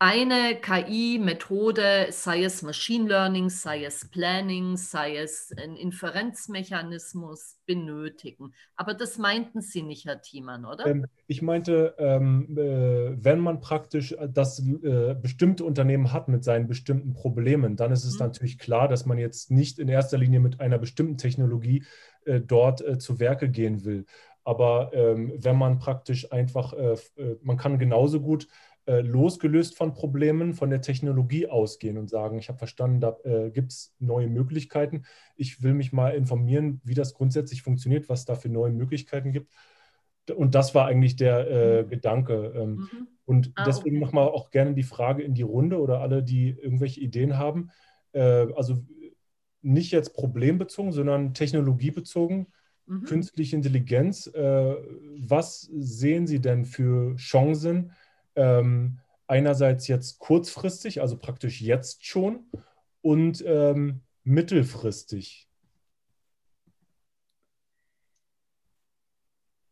eine KI-Methode, sei es Machine Learning, sei es Planning, sei es ein Inferenzmechanismus benötigen. Aber das meinten Sie nicht, Herr Thiemann, oder? Ähm, ich meinte, ähm, äh, wenn man praktisch das äh, bestimmte Unternehmen hat mit seinen bestimmten Problemen, dann ist es mhm. natürlich klar, dass man jetzt nicht in erster Linie mit einer bestimmten Technologie äh, dort äh, zu Werke gehen will. Aber ähm, wenn man praktisch einfach, äh, äh, man kann genauso gut äh, losgelöst von Problemen, von der Technologie ausgehen und sagen, ich habe verstanden, da äh, gibt es neue Möglichkeiten. Ich will mich mal informieren, wie das grundsätzlich funktioniert, was da für neue Möglichkeiten gibt. Und das war eigentlich der äh, mhm. Gedanke. Ähm, mhm. Und ah, deswegen okay. nochmal auch gerne die Frage in die Runde oder alle, die irgendwelche Ideen haben. Äh, also nicht jetzt problembezogen, sondern technologiebezogen. Mhm. Künstliche Intelligenz. Äh, was sehen Sie denn für Chancen? Ähm, einerseits jetzt kurzfristig, also praktisch jetzt schon, und ähm, mittelfristig?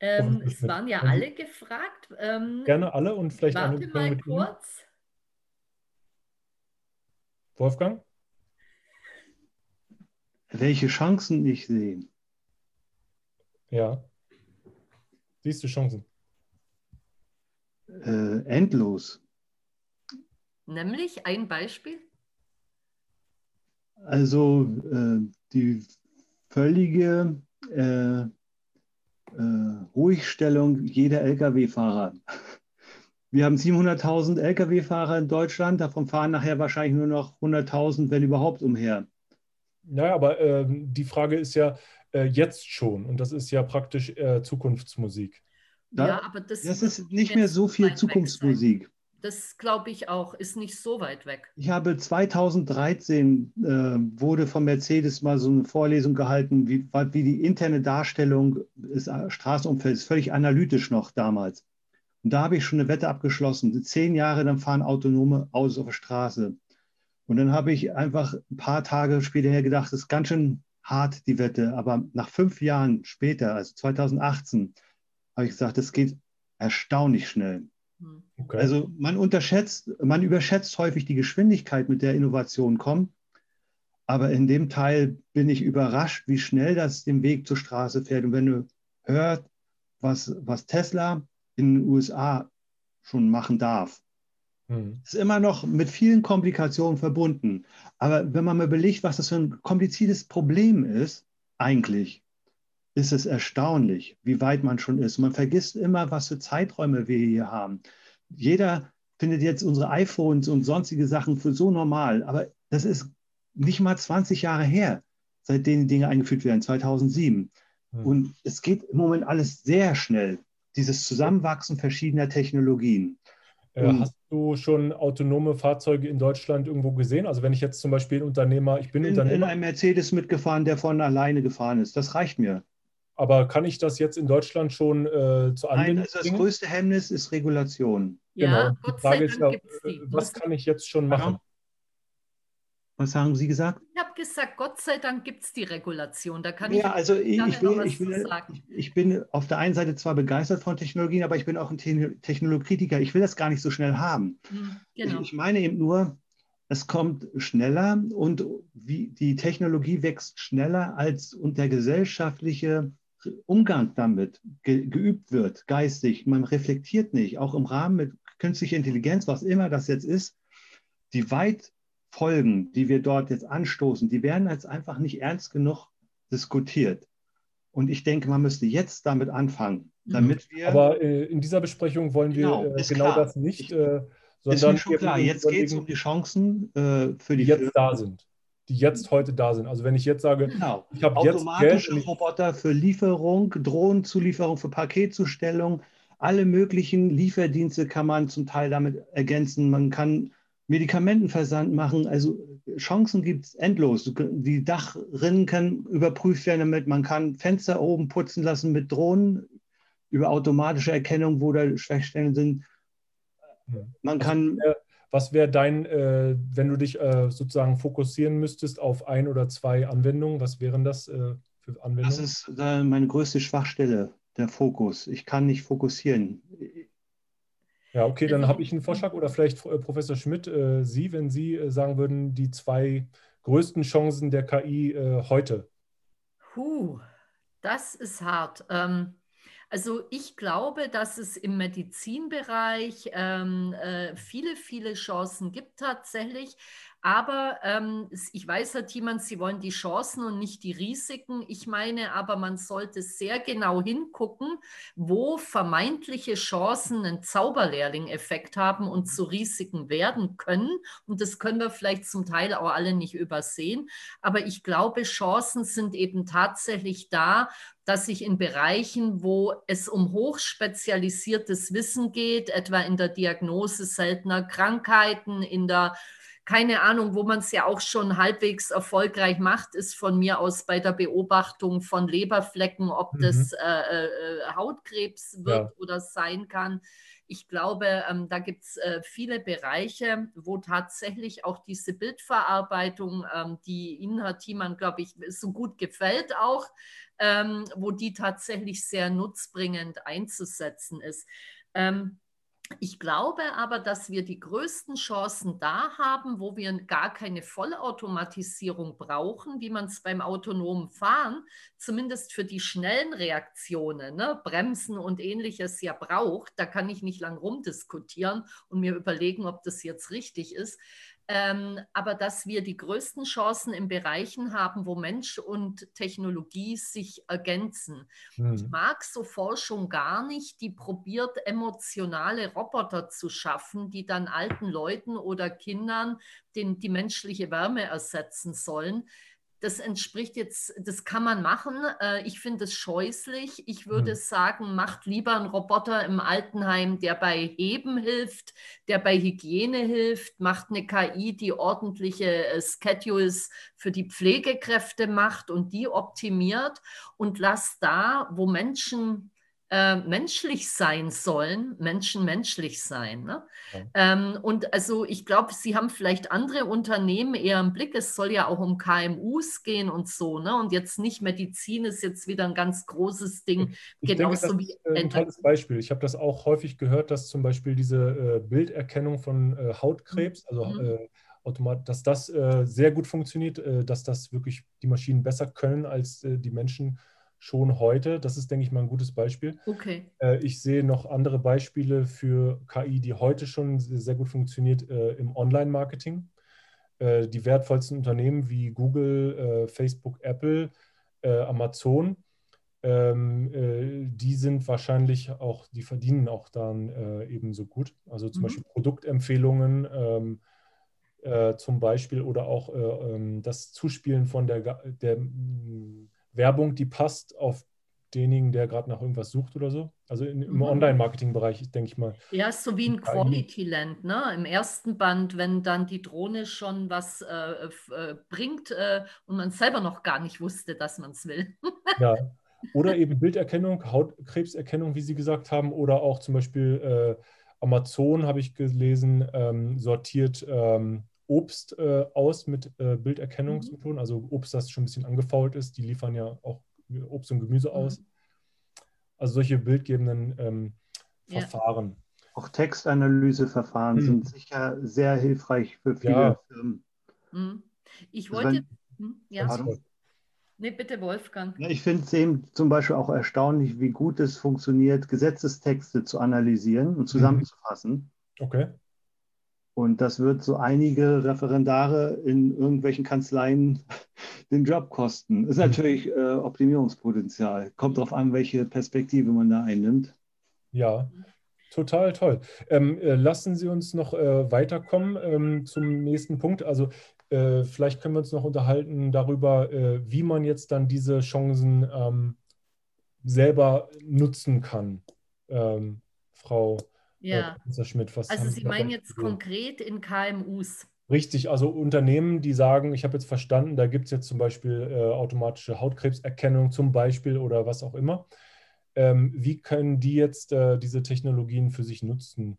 Ähm, es waren ja alle gefragt. Ähm, Gerne alle und vielleicht warte mal mit kurz. Ihnen. Wolfgang? Welche Chancen ich sehe? Ja. Siehst du Chancen? Äh, endlos. Nämlich ein Beispiel? Also äh, die völlige äh, äh Ruhigstellung jeder Lkw-Fahrer. Wir haben 700.000 Lkw-Fahrer in Deutschland, davon fahren nachher wahrscheinlich nur noch 100.000, wenn überhaupt, umher. Naja, aber ähm, die Frage ist ja äh, jetzt schon und das ist ja praktisch äh, Zukunftsmusik. Da, ja, aber das, das ist nicht mehr so viel Zukunftsmusik. Das glaube ich auch, ist nicht so weit weg. Ich habe 2013 äh, wurde von Mercedes mal so eine Vorlesung gehalten, wie, wie die interne Darstellung des äh, Straßenumfelds, völlig analytisch noch damals. Und da habe ich schon eine Wette abgeschlossen. Zehn Jahre, dann fahren autonome Autos auf der Straße. Und dann habe ich einfach ein paar Tage später gedacht, das ist ganz schön hart, die Wette. Aber nach fünf Jahren später, also 2018, habe ich gesagt, es geht erstaunlich schnell. Hm. Okay. Also man unterschätzt, man überschätzt häufig die Geschwindigkeit, mit der Innovationen kommen. Aber in dem Teil bin ich überrascht, wie schnell das den Weg zur Straße fährt. Und wenn du hörst, was, was Tesla in den USA schon machen darf, hm. ist immer noch mit vielen Komplikationen verbunden. Aber wenn man mal überlegt, was das für ein kompliziertes Problem ist, eigentlich, ist es erstaunlich, wie weit man schon ist. Man vergisst immer, was für Zeiträume wir hier haben. Jeder findet jetzt unsere iPhones und sonstige Sachen für so normal, aber das ist nicht mal 20 Jahre her, seitdem die Dinge eingeführt werden, 2007. Hm. Und es geht im Moment alles sehr schnell, dieses Zusammenwachsen verschiedener Technologien. Äh, hast du schon autonome Fahrzeuge in Deutschland irgendwo gesehen? Also wenn ich jetzt zum Beispiel Unternehmer, ich bin, bin Unternehmer. in einem Mercedes mitgefahren, der von alleine gefahren ist. Das reicht mir. Aber kann ich das jetzt in Deutschland schon äh, zu Nein, also das größte Hemmnis ist Regulation. Ja, genau. Gott sei Dank ja, die. was kann ich jetzt schon machen? Was haben Sie gesagt? Ich habe gesagt, Gott sei Dank gibt es die Regulation. Da kann ja, ich also ich, ich, will, ich, will, ich, bin auf der einen Seite zwar begeistert von Technologien, aber ich bin auch ein Technologiekritiker. Ich will das gar nicht so schnell haben. Hm, genau. ich, meine eben nur, es kommt schneller und wie, die Technologie wächst schneller als und der gesellschaftliche Umgang damit ge geübt wird, geistig. Man reflektiert nicht, auch im Rahmen mit künstlicher Intelligenz, was immer das jetzt ist, die Weitfolgen, die wir dort jetzt anstoßen, die werden als einfach nicht ernst genug diskutiert. Und ich denke, man müsste jetzt damit anfangen, mhm. damit wir. Aber äh, in dieser Besprechung wollen wir genau, äh, genau das nicht. Ich, äh, sondern ist mir schon klar. Jetzt geht es um die Chancen äh, für die, die jetzt Firmen. da sind die jetzt heute da sind. Also wenn ich jetzt sage, genau. ich habe jetzt automatische Geld Roboter für Lieferung, Drohnenzulieferung für Paketzustellung, alle möglichen Lieferdienste kann man zum Teil damit ergänzen. Man kann Medikamentenversand machen. Also Chancen gibt es endlos. Die Dachrinnen können überprüft werden damit. Man kann Fenster oben putzen lassen mit Drohnen über automatische Erkennung, wo da Schwachstellen sind. Man also kann was wäre dein, äh, wenn du dich äh, sozusagen fokussieren müsstest auf ein oder zwei Anwendungen, was wären das äh, für Anwendungen? Das ist meine größte Schwachstelle, der Fokus. Ich kann nicht fokussieren. Ja, okay, dann habe ich einen Vorschlag oder vielleicht äh, Professor Schmidt, äh, Sie, wenn Sie äh, sagen würden, die zwei größten Chancen der KI äh, heute. Puh, das ist hart. Ähm, also ich glaube, dass es im Medizinbereich ähm, äh, viele, viele Chancen gibt tatsächlich. Aber ähm, ich weiß, Herr Thiemann, Sie wollen die Chancen und nicht die Risiken. Ich meine aber, man sollte sehr genau hingucken, wo vermeintliche Chancen einen Zauberlehrling-Effekt haben und zu Risiken werden können. Und das können wir vielleicht zum Teil auch alle nicht übersehen. Aber ich glaube, Chancen sind eben tatsächlich da, dass sich in Bereichen, wo es um hochspezialisiertes Wissen geht, etwa in der Diagnose seltener Krankheiten, in der keine Ahnung, wo man es ja auch schon halbwegs erfolgreich macht, ist von mir aus bei der Beobachtung von Leberflecken, ob mhm. das äh, äh, Hautkrebs wird ja. oder sein kann. Ich glaube, ähm, da gibt es äh, viele Bereiche, wo tatsächlich auch diese Bildverarbeitung, ähm, die Ihnen, Herr Thiemann, glaube ich, so gut gefällt auch, ähm, wo die tatsächlich sehr nutzbringend einzusetzen ist. Ähm, ich glaube aber, dass wir die größten Chancen da haben, wo wir gar keine Vollautomatisierung brauchen, wie man es beim autonomen Fahren, zumindest für die schnellen Reaktionen, ne, Bremsen und ähnliches ja braucht. Da kann ich nicht lang rumdiskutieren und mir überlegen, ob das jetzt richtig ist. Ähm, aber dass wir die größten Chancen in Bereichen haben, wo Mensch und Technologie sich ergänzen. Mhm. Ich mag so Forschung gar nicht, die probiert, emotionale Roboter zu schaffen, die dann alten Leuten oder Kindern den, die menschliche Wärme ersetzen sollen das entspricht jetzt, das kann man machen. Äh, ich finde es scheußlich. Ich würde mhm. sagen, macht lieber einen Roboter im Altenheim, der bei Heben hilft, der bei Hygiene hilft, macht eine KI, die ordentliche äh, Schedules für die Pflegekräfte macht und die optimiert und lasst da, wo Menschen äh, menschlich sein sollen, Menschen menschlich sein. Ne? Ja. Ähm, und also ich glaube, Sie haben vielleicht andere Unternehmen eher im Blick. Es soll ja auch um KMUs gehen und so. Ne? Und jetzt nicht Medizin ist jetzt wieder ein ganz großes Ding. Ich genauso denke, das wie ist ein tolles Beispiel. Ich habe das auch häufig gehört, dass zum Beispiel diese äh, Bilderkennung von äh, Hautkrebs, also mhm. äh, automat, dass das äh, sehr gut funktioniert, äh, dass das wirklich die Maschinen besser können als äh, die Menschen schon heute. Das ist, denke ich mal, ein gutes Beispiel. Okay. Äh, ich sehe noch andere Beispiele für KI, die heute schon sehr gut funktioniert äh, im Online-Marketing. Äh, die wertvollsten Unternehmen wie Google, Facebook, Apple, Amazon, ähm, die sind wahrscheinlich auch, die verdienen auch dann ebenso gut. Also zum mhm. Beispiel Produktempfehlungen. Ähm, zum Beispiel oder auch ähm, das Zuspielen von der, der Werbung, die passt auf denjenigen, der gerade nach irgendwas sucht oder so. Also in, im mhm. Online-Marketing-Bereich, denke ich mal. Ja, so wie ein Quality Land, ne? Im ersten Band, wenn dann die Drohne schon was äh, äh, bringt äh, und man selber noch gar nicht wusste, dass man es will. ja. Oder eben Bilderkennung, Hautkrebserkennung, wie Sie gesagt haben, oder auch zum Beispiel äh, Amazon, habe ich gelesen, ähm, sortiert ähm, Obst äh, aus mit äh, Bilderkennungsmethoden, mhm. also Obst, das schon ein bisschen angefault ist, die liefern ja auch Obst und Gemüse aus. Mhm. Also solche bildgebenden ähm, ja. Verfahren. Auch Textanalyseverfahren mhm. sind sicher sehr hilfreich für viele ja. Firmen. Mhm. Ich wollte. Also ja. Nee, bitte, Wolfgang. Ja, ich finde es eben zum Beispiel auch erstaunlich, wie gut es funktioniert, Gesetzestexte zu analysieren und mhm. zusammenzufassen. Okay. Und das wird so einige Referendare in irgendwelchen Kanzleien den Job kosten. Ist mhm. natürlich äh, Optimierungspotenzial. Kommt darauf an, welche Perspektive man da einnimmt. Ja, total toll. Ähm, äh, lassen Sie uns noch äh, weiterkommen ähm, zum nächsten Punkt. Also äh, vielleicht können wir uns noch unterhalten darüber, äh, wie man jetzt dann diese Chancen ähm, selber nutzen kann, ähm, Frau ja. Professor Schmidt, was also Sie meinen jetzt konkret in KMUs? Richtig, also Unternehmen, die sagen, ich habe jetzt verstanden, da gibt es jetzt zum Beispiel äh, automatische Hautkrebserkennung zum Beispiel oder was auch immer. Ähm, wie können die jetzt äh, diese Technologien für sich nutzen?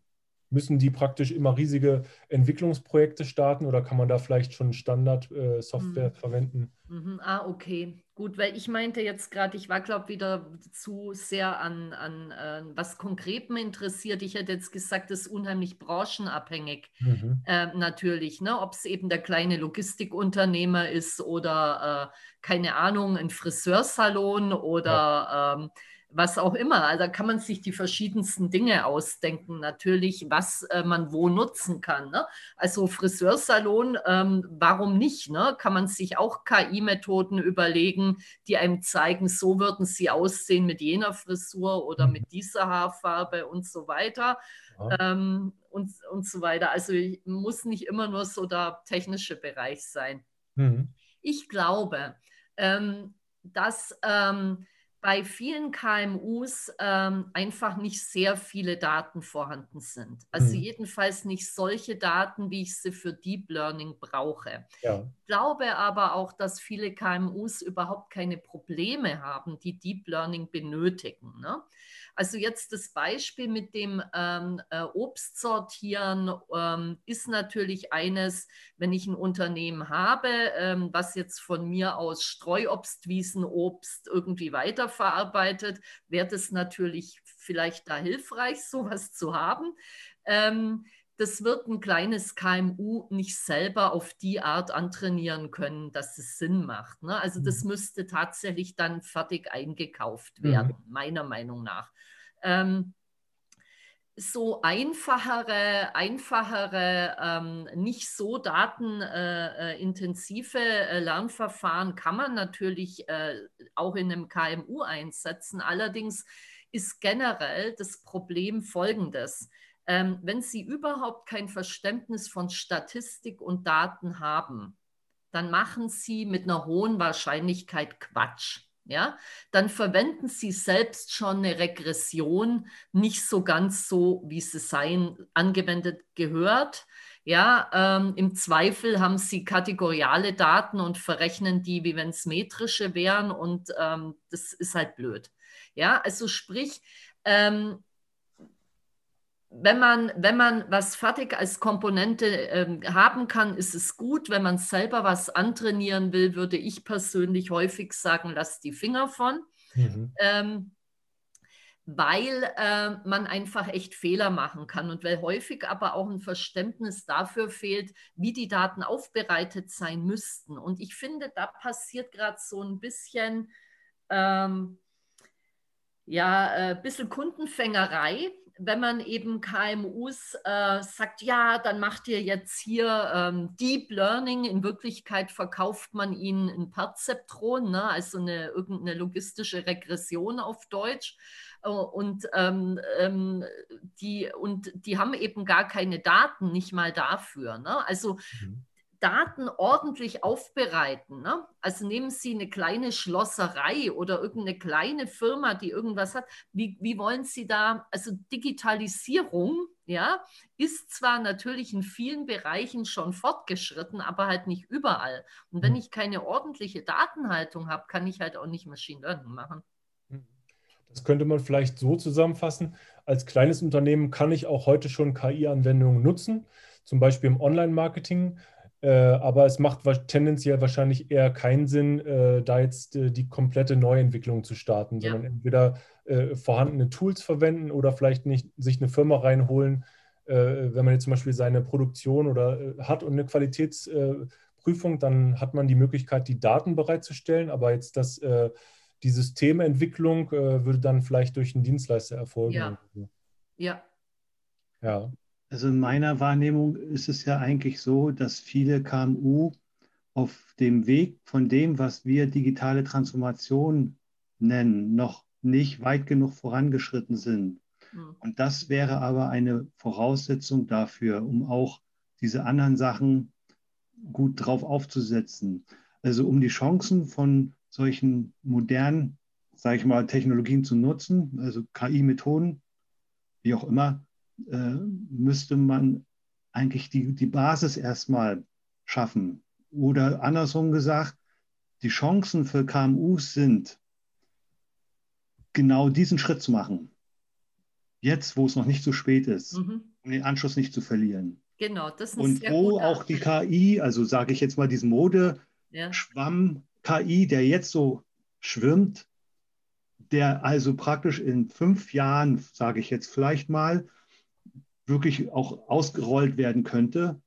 Müssen die praktisch immer riesige Entwicklungsprojekte starten oder kann man da vielleicht schon Standard-Software äh, mhm. verwenden? Mhm. Ah, okay. Gut, weil ich meinte jetzt gerade, ich war, glaube wieder zu sehr an, an äh, was Konkretem interessiert. Ich hätte jetzt gesagt, das ist unheimlich branchenabhängig mhm. äh, natürlich. Ne? Ob es eben der kleine Logistikunternehmer ist oder, äh, keine Ahnung, ein Friseursalon oder ja. ähm, was auch immer. Also da kann man sich die verschiedensten Dinge ausdenken, natürlich, was äh, man wo nutzen kann. Ne? Also Friseursalon, ähm, warum nicht? Ne? Kann man sich auch KI-Methoden überlegen, die einem zeigen, so würden sie aussehen mit jener Frisur oder mhm. mit dieser Haarfarbe und so weiter. Ja. Ähm, und, und so weiter. Also muss nicht immer nur so der technische Bereich sein. Mhm. Ich glaube, ähm, dass ähm, bei vielen KMUs ähm, einfach nicht sehr viele Daten vorhanden sind. Also mhm. jedenfalls nicht solche Daten, wie ich sie für Deep Learning brauche. Ja. Ich glaube aber auch, dass viele KMUs überhaupt keine Probleme haben, die Deep Learning benötigen. Ne? Also jetzt das Beispiel mit dem ähm, äh, Obstsortieren ähm, ist natürlich eines, wenn ich ein Unternehmen habe, ähm, was jetzt von mir aus Streuobstwiesenobst irgendwie weiterverarbeitet, wäre das natürlich vielleicht da hilfreich, sowas zu haben. Ähm, das wird ein kleines KMU nicht selber auf die Art antrainieren können, dass es Sinn macht. Ne? Also das mhm. müsste tatsächlich dann fertig eingekauft mhm. werden, mhm. meiner Meinung nach. Ähm, so einfachere, einfachere, ähm, nicht so datenintensive äh, Lernverfahren kann man natürlich äh, auch in einem KMU einsetzen. Allerdings ist generell das Problem folgendes. Ähm, wenn Sie überhaupt kein Verständnis von Statistik und Daten haben, dann machen Sie mit einer hohen Wahrscheinlichkeit Quatsch ja, dann verwenden Sie selbst schon eine Regression nicht so ganz so, wie sie sein, angewendet gehört. Ja, ähm, im Zweifel haben Sie kategoriale Daten und verrechnen die, wie wenn es metrische wären und ähm, das ist halt blöd. Ja, also sprich, ähm, wenn man, wenn man was fertig als Komponente ähm, haben kann, ist es gut. Wenn man selber was antrainieren will, würde ich persönlich häufig sagen, lass die Finger von. Mhm. Ähm, weil äh, man einfach echt Fehler machen kann und weil häufig aber auch ein Verständnis dafür fehlt, wie die Daten aufbereitet sein müssten. Und ich finde, da passiert gerade so ein bisschen, ähm, ja, ein äh, bisschen Kundenfängerei wenn man eben KMUs äh, sagt, ja, dann macht ihr jetzt hier ähm, Deep Learning, in Wirklichkeit verkauft man ihnen ein Perzeptron, ne? also eine irgendeine logistische Regression auf Deutsch. Äh, und, ähm, ähm, die, und die haben eben gar keine Daten, nicht mal dafür. Ne? Also mhm. Daten ordentlich aufbereiten. Ne? Also nehmen Sie eine kleine Schlosserei oder irgendeine kleine Firma, die irgendwas hat. Wie, wie wollen Sie da, also Digitalisierung, ja, ist zwar natürlich in vielen Bereichen schon fortgeschritten, aber halt nicht überall. Und wenn hm. ich keine ordentliche Datenhaltung habe, kann ich halt auch nicht Machine Learning machen. Hm. Das könnte man vielleicht so zusammenfassen. Als kleines Unternehmen kann ich auch heute schon KI-Anwendungen nutzen, zum Beispiel im Online-Marketing. Äh, aber es macht tendenziell wahrscheinlich eher keinen Sinn, äh, da jetzt äh, die komplette Neuentwicklung zu starten, ja. sondern entweder vorhandene Tools verwenden oder vielleicht nicht sich eine Firma reinholen, wenn man jetzt zum Beispiel seine Produktion oder hat und eine Qualitätsprüfung, dann hat man die Möglichkeit, die Daten bereitzustellen, aber jetzt das, die Systementwicklung würde dann vielleicht durch einen Dienstleister erfolgen. Ja. Ja. Ja. Also in meiner Wahrnehmung ist es ja eigentlich so, dass viele KMU auf dem Weg von dem, was wir digitale Transformation nennen, noch nicht weit genug vorangeschritten sind. Hm. Und das wäre aber eine Voraussetzung dafür, um auch diese anderen Sachen gut drauf aufzusetzen. Also um die Chancen von solchen modernen, sage ich mal, Technologien zu nutzen, also KI-Methoden, wie auch immer, äh, müsste man eigentlich die, die Basis erstmal schaffen. Oder andersrum gesagt, die Chancen für KMUs sind, genau diesen Schritt zu machen. jetzt, wo es noch nicht zu spät ist, mhm. um den Anschluss nicht zu verlieren. Genau, das ist Und wo auch die KI, also sage ich jetzt mal diesen Mode-Schwamm KI, der jetzt so schwimmt, der also praktisch in fünf Jahren, sage ich jetzt vielleicht mal, wirklich auch ausgerollt werden könnte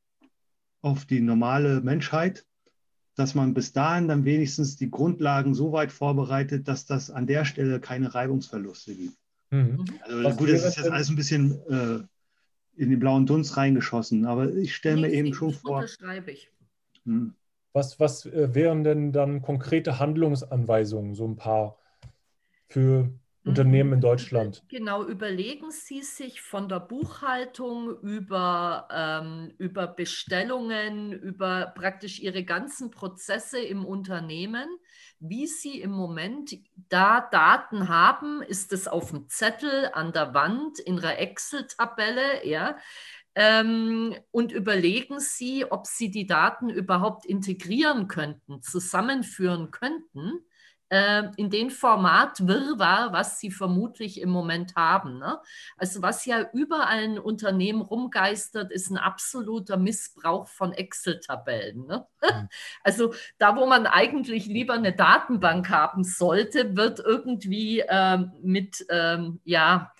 auf die normale Menschheit, dass man bis dahin dann wenigstens die Grundlagen so weit vorbereitet, dass das an der Stelle keine Reibungsverluste gibt. Mhm. Also gut, das ist jetzt alles ein bisschen äh, in den blauen Dunst reingeschossen, aber ich stelle mir eben schon vor. Unterschreibe ich. Hm. Was, was äh, wären denn dann konkrete Handlungsanweisungen, so ein paar für Unternehmen in mhm. Deutschland? Genau, überlegen Sie sich von der Buchhaltung über, ähm, über Bestellungen, über praktisch Ihre ganzen Prozesse im Unternehmen, wie Sie im Moment da Daten haben. Ist es auf dem Zettel, an der Wand, in einer Excel-Tabelle? Ja? Ähm, und überlegen Sie, ob Sie die Daten überhaupt integrieren könnten, zusammenführen könnten äh, in den Format Wirrwarr, was sie vermutlich im Moment haben. Ne? Also was ja überall in Unternehmen rumgeistert, ist ein absoluter Missbrauch von Excel-Tabellen. Ne? Mhm. Also da, wo man eigentlich lieber eine Datenbank haben sollte, wird irgendwie ähm, mit, ähm, ja,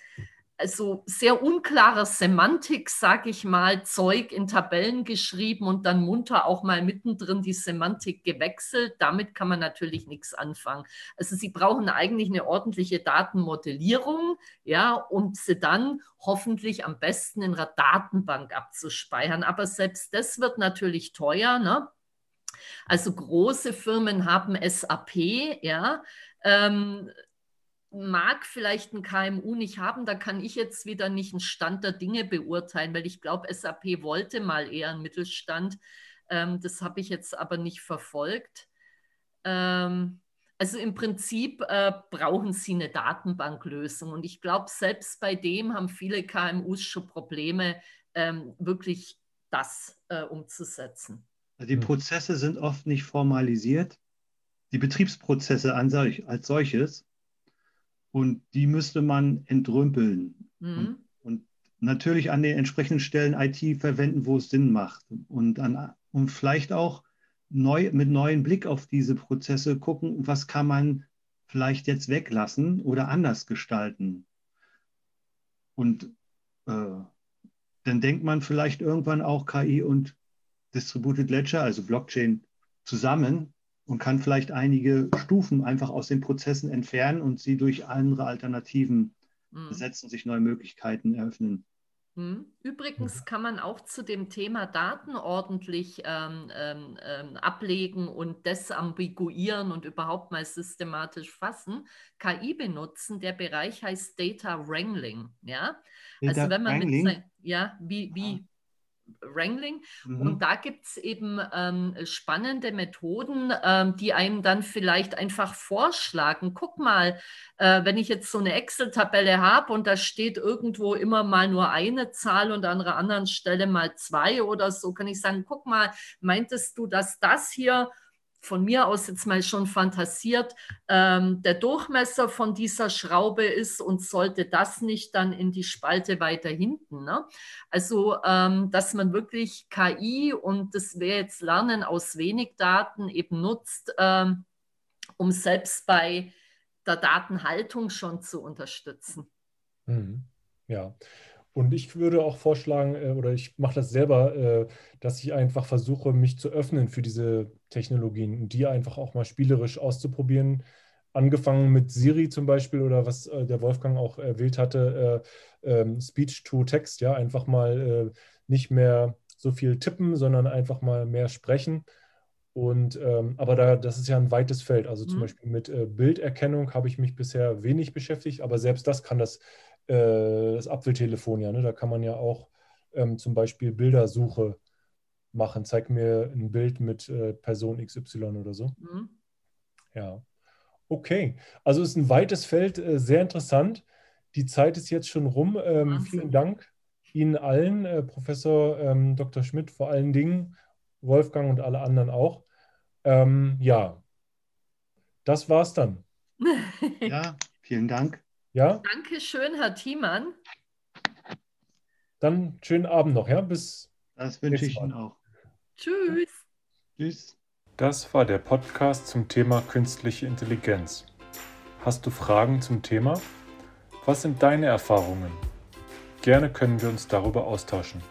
also sehr unklarer Semantik, sage ich mal, Zeug in Tabellen geschrieben und dann munter auch mal mittendrin die Semantik gewechselt. Damit kann man natürlich nichts anfangen. Also Sie brauchen eigentlich eine ordentliche Datenmodellierung, ja, und sie dann hoffentlich am besten in einer Datenbank abzuspeichern. Aber selbst das wird natürlich teuer, ne? Also große Firmen haben SAP, ja. Ähm, mag vielleicht ein KMU nicht haben, da kann ich jetzt wieder nicht einen Stand der Dinge beurteilen, weil ich glaube, SAP wollte mal eher einen Mittelstand. Ähm, das habe ich jetzt aber nicht verfolgt. Ähm, also im Prinzip äh, brauchen sie eine Datenbanklösung. Und ich glaube, selbst bei dem haben viele KMUs schon Probleme, ähm, wirklich das äh, umzusetzen. Also die Prozesse sind oft nicht formalisiert. Die Betriebsprozesse an als solches und die müsste man entrümpeln. Mhm. Und, und, natürlich an den entsprechenden Stellen IT verwenden, wo es Sinn macht. Und, an, und vielleicht auch neu, mit neuen Blick auf diese Prozesse gucken, was kann man vielleicht jetzt weglassen oder anders gestalten. Und äh, dann denkt man vielleicht irgendwann auch KI und Distributed Ledger, also Blockchain, zusammen und kann vielleicht einige Stufen einfach aus den Prozessen entfernen und sie durch andere Alternativen mhm. besetzen, sich neue Möglichkeiten eröffnen. Mhm. Übrigens kann man auch zu dem Thema Daten ordentlich ähm, ähm, ähm, ablegen und desambiguieren und überhaupt mal systematisch fassen, KI benutzen. Der Bereich heißt Data Wrangling. Ja? Data also wenn man Wrangling? mit sein, ja, wie, wie, Wrangling. Mhm. Und da gibt es eben ähm, spannende Methoden, ähm, die einem dann vielleicht einfach vorschlagen. Guck mal, äh, wenn ich jetzt so eine Excel-Tabelle habe und da steht irgendwo immer mal nur eine Zahl und an einer anderen Stelle mal zwei oder so, kann ich sagen, guck mal, meintest du, dass das hier von mir aus jetzt mal schon fantasiert, ähm, der Durchmesser von dieser Schraube ist und sollte das nicht dann in die Spalte weiter hinten. Ne? Also, ähm, dass man wirklich KI und das wäre jetzt Lernen aus wenig Daten eben nutzt, ähm, um selbst bei der Datenhaltung schon zu unterstützen. Mhm. Ja, und ich würde auch vorschlagen, äh, oder ich mache das selber, äh, dass ich einfach versuche, mich zu öffnen für diese Technologien und die einfach auch mal spielerisch auszuprobieren. Angefangen mit Siri zum Beispiel oder was äh, der Wolfgang auch erwähnt hatte, ähm, Speech to Text, ja, einfach mal nicht mehr so viel tippen, sondern einfach mal mehr sprechen. Und ähm, aber da, das ist ja ein weites Feld. Also zum mhm. Beispiel mit Bilderkennung habe ich mich bisher wenig beschäftigt, aber selbst das kann das äh, das Apfeltelefon ja. Ne? Da kann man ja auch ähm, zum Beispiel Bildersuche machen. Zeig mir ein Bild mit äh, Person XY oder so. Mhm. Ja. Okay. Also ist ein weites Feld, äh, sehr interessant. Die Zeit ist jetzt schon rum. Ähm, vielen Dank Ihnen allen, äh, Professor ähm, Dr. Schmidt vor allen Dingen, Wolfgang und alle anderen auch. Ähm, ja, das war's dann. ja, vielen Dank. Ja? Dankeschön, Herr Thiemann. Dann schönen Abend noch, ja? Bis. Das wünsche ich Ihnen auch. Tschüss. Tschüss. Das war der Podcast zum Thema künstliche Intelligenz. Hast du Fragen zum Thema? Was sind deine Erfahrungen? Gerne können wir uns darüber austauschen.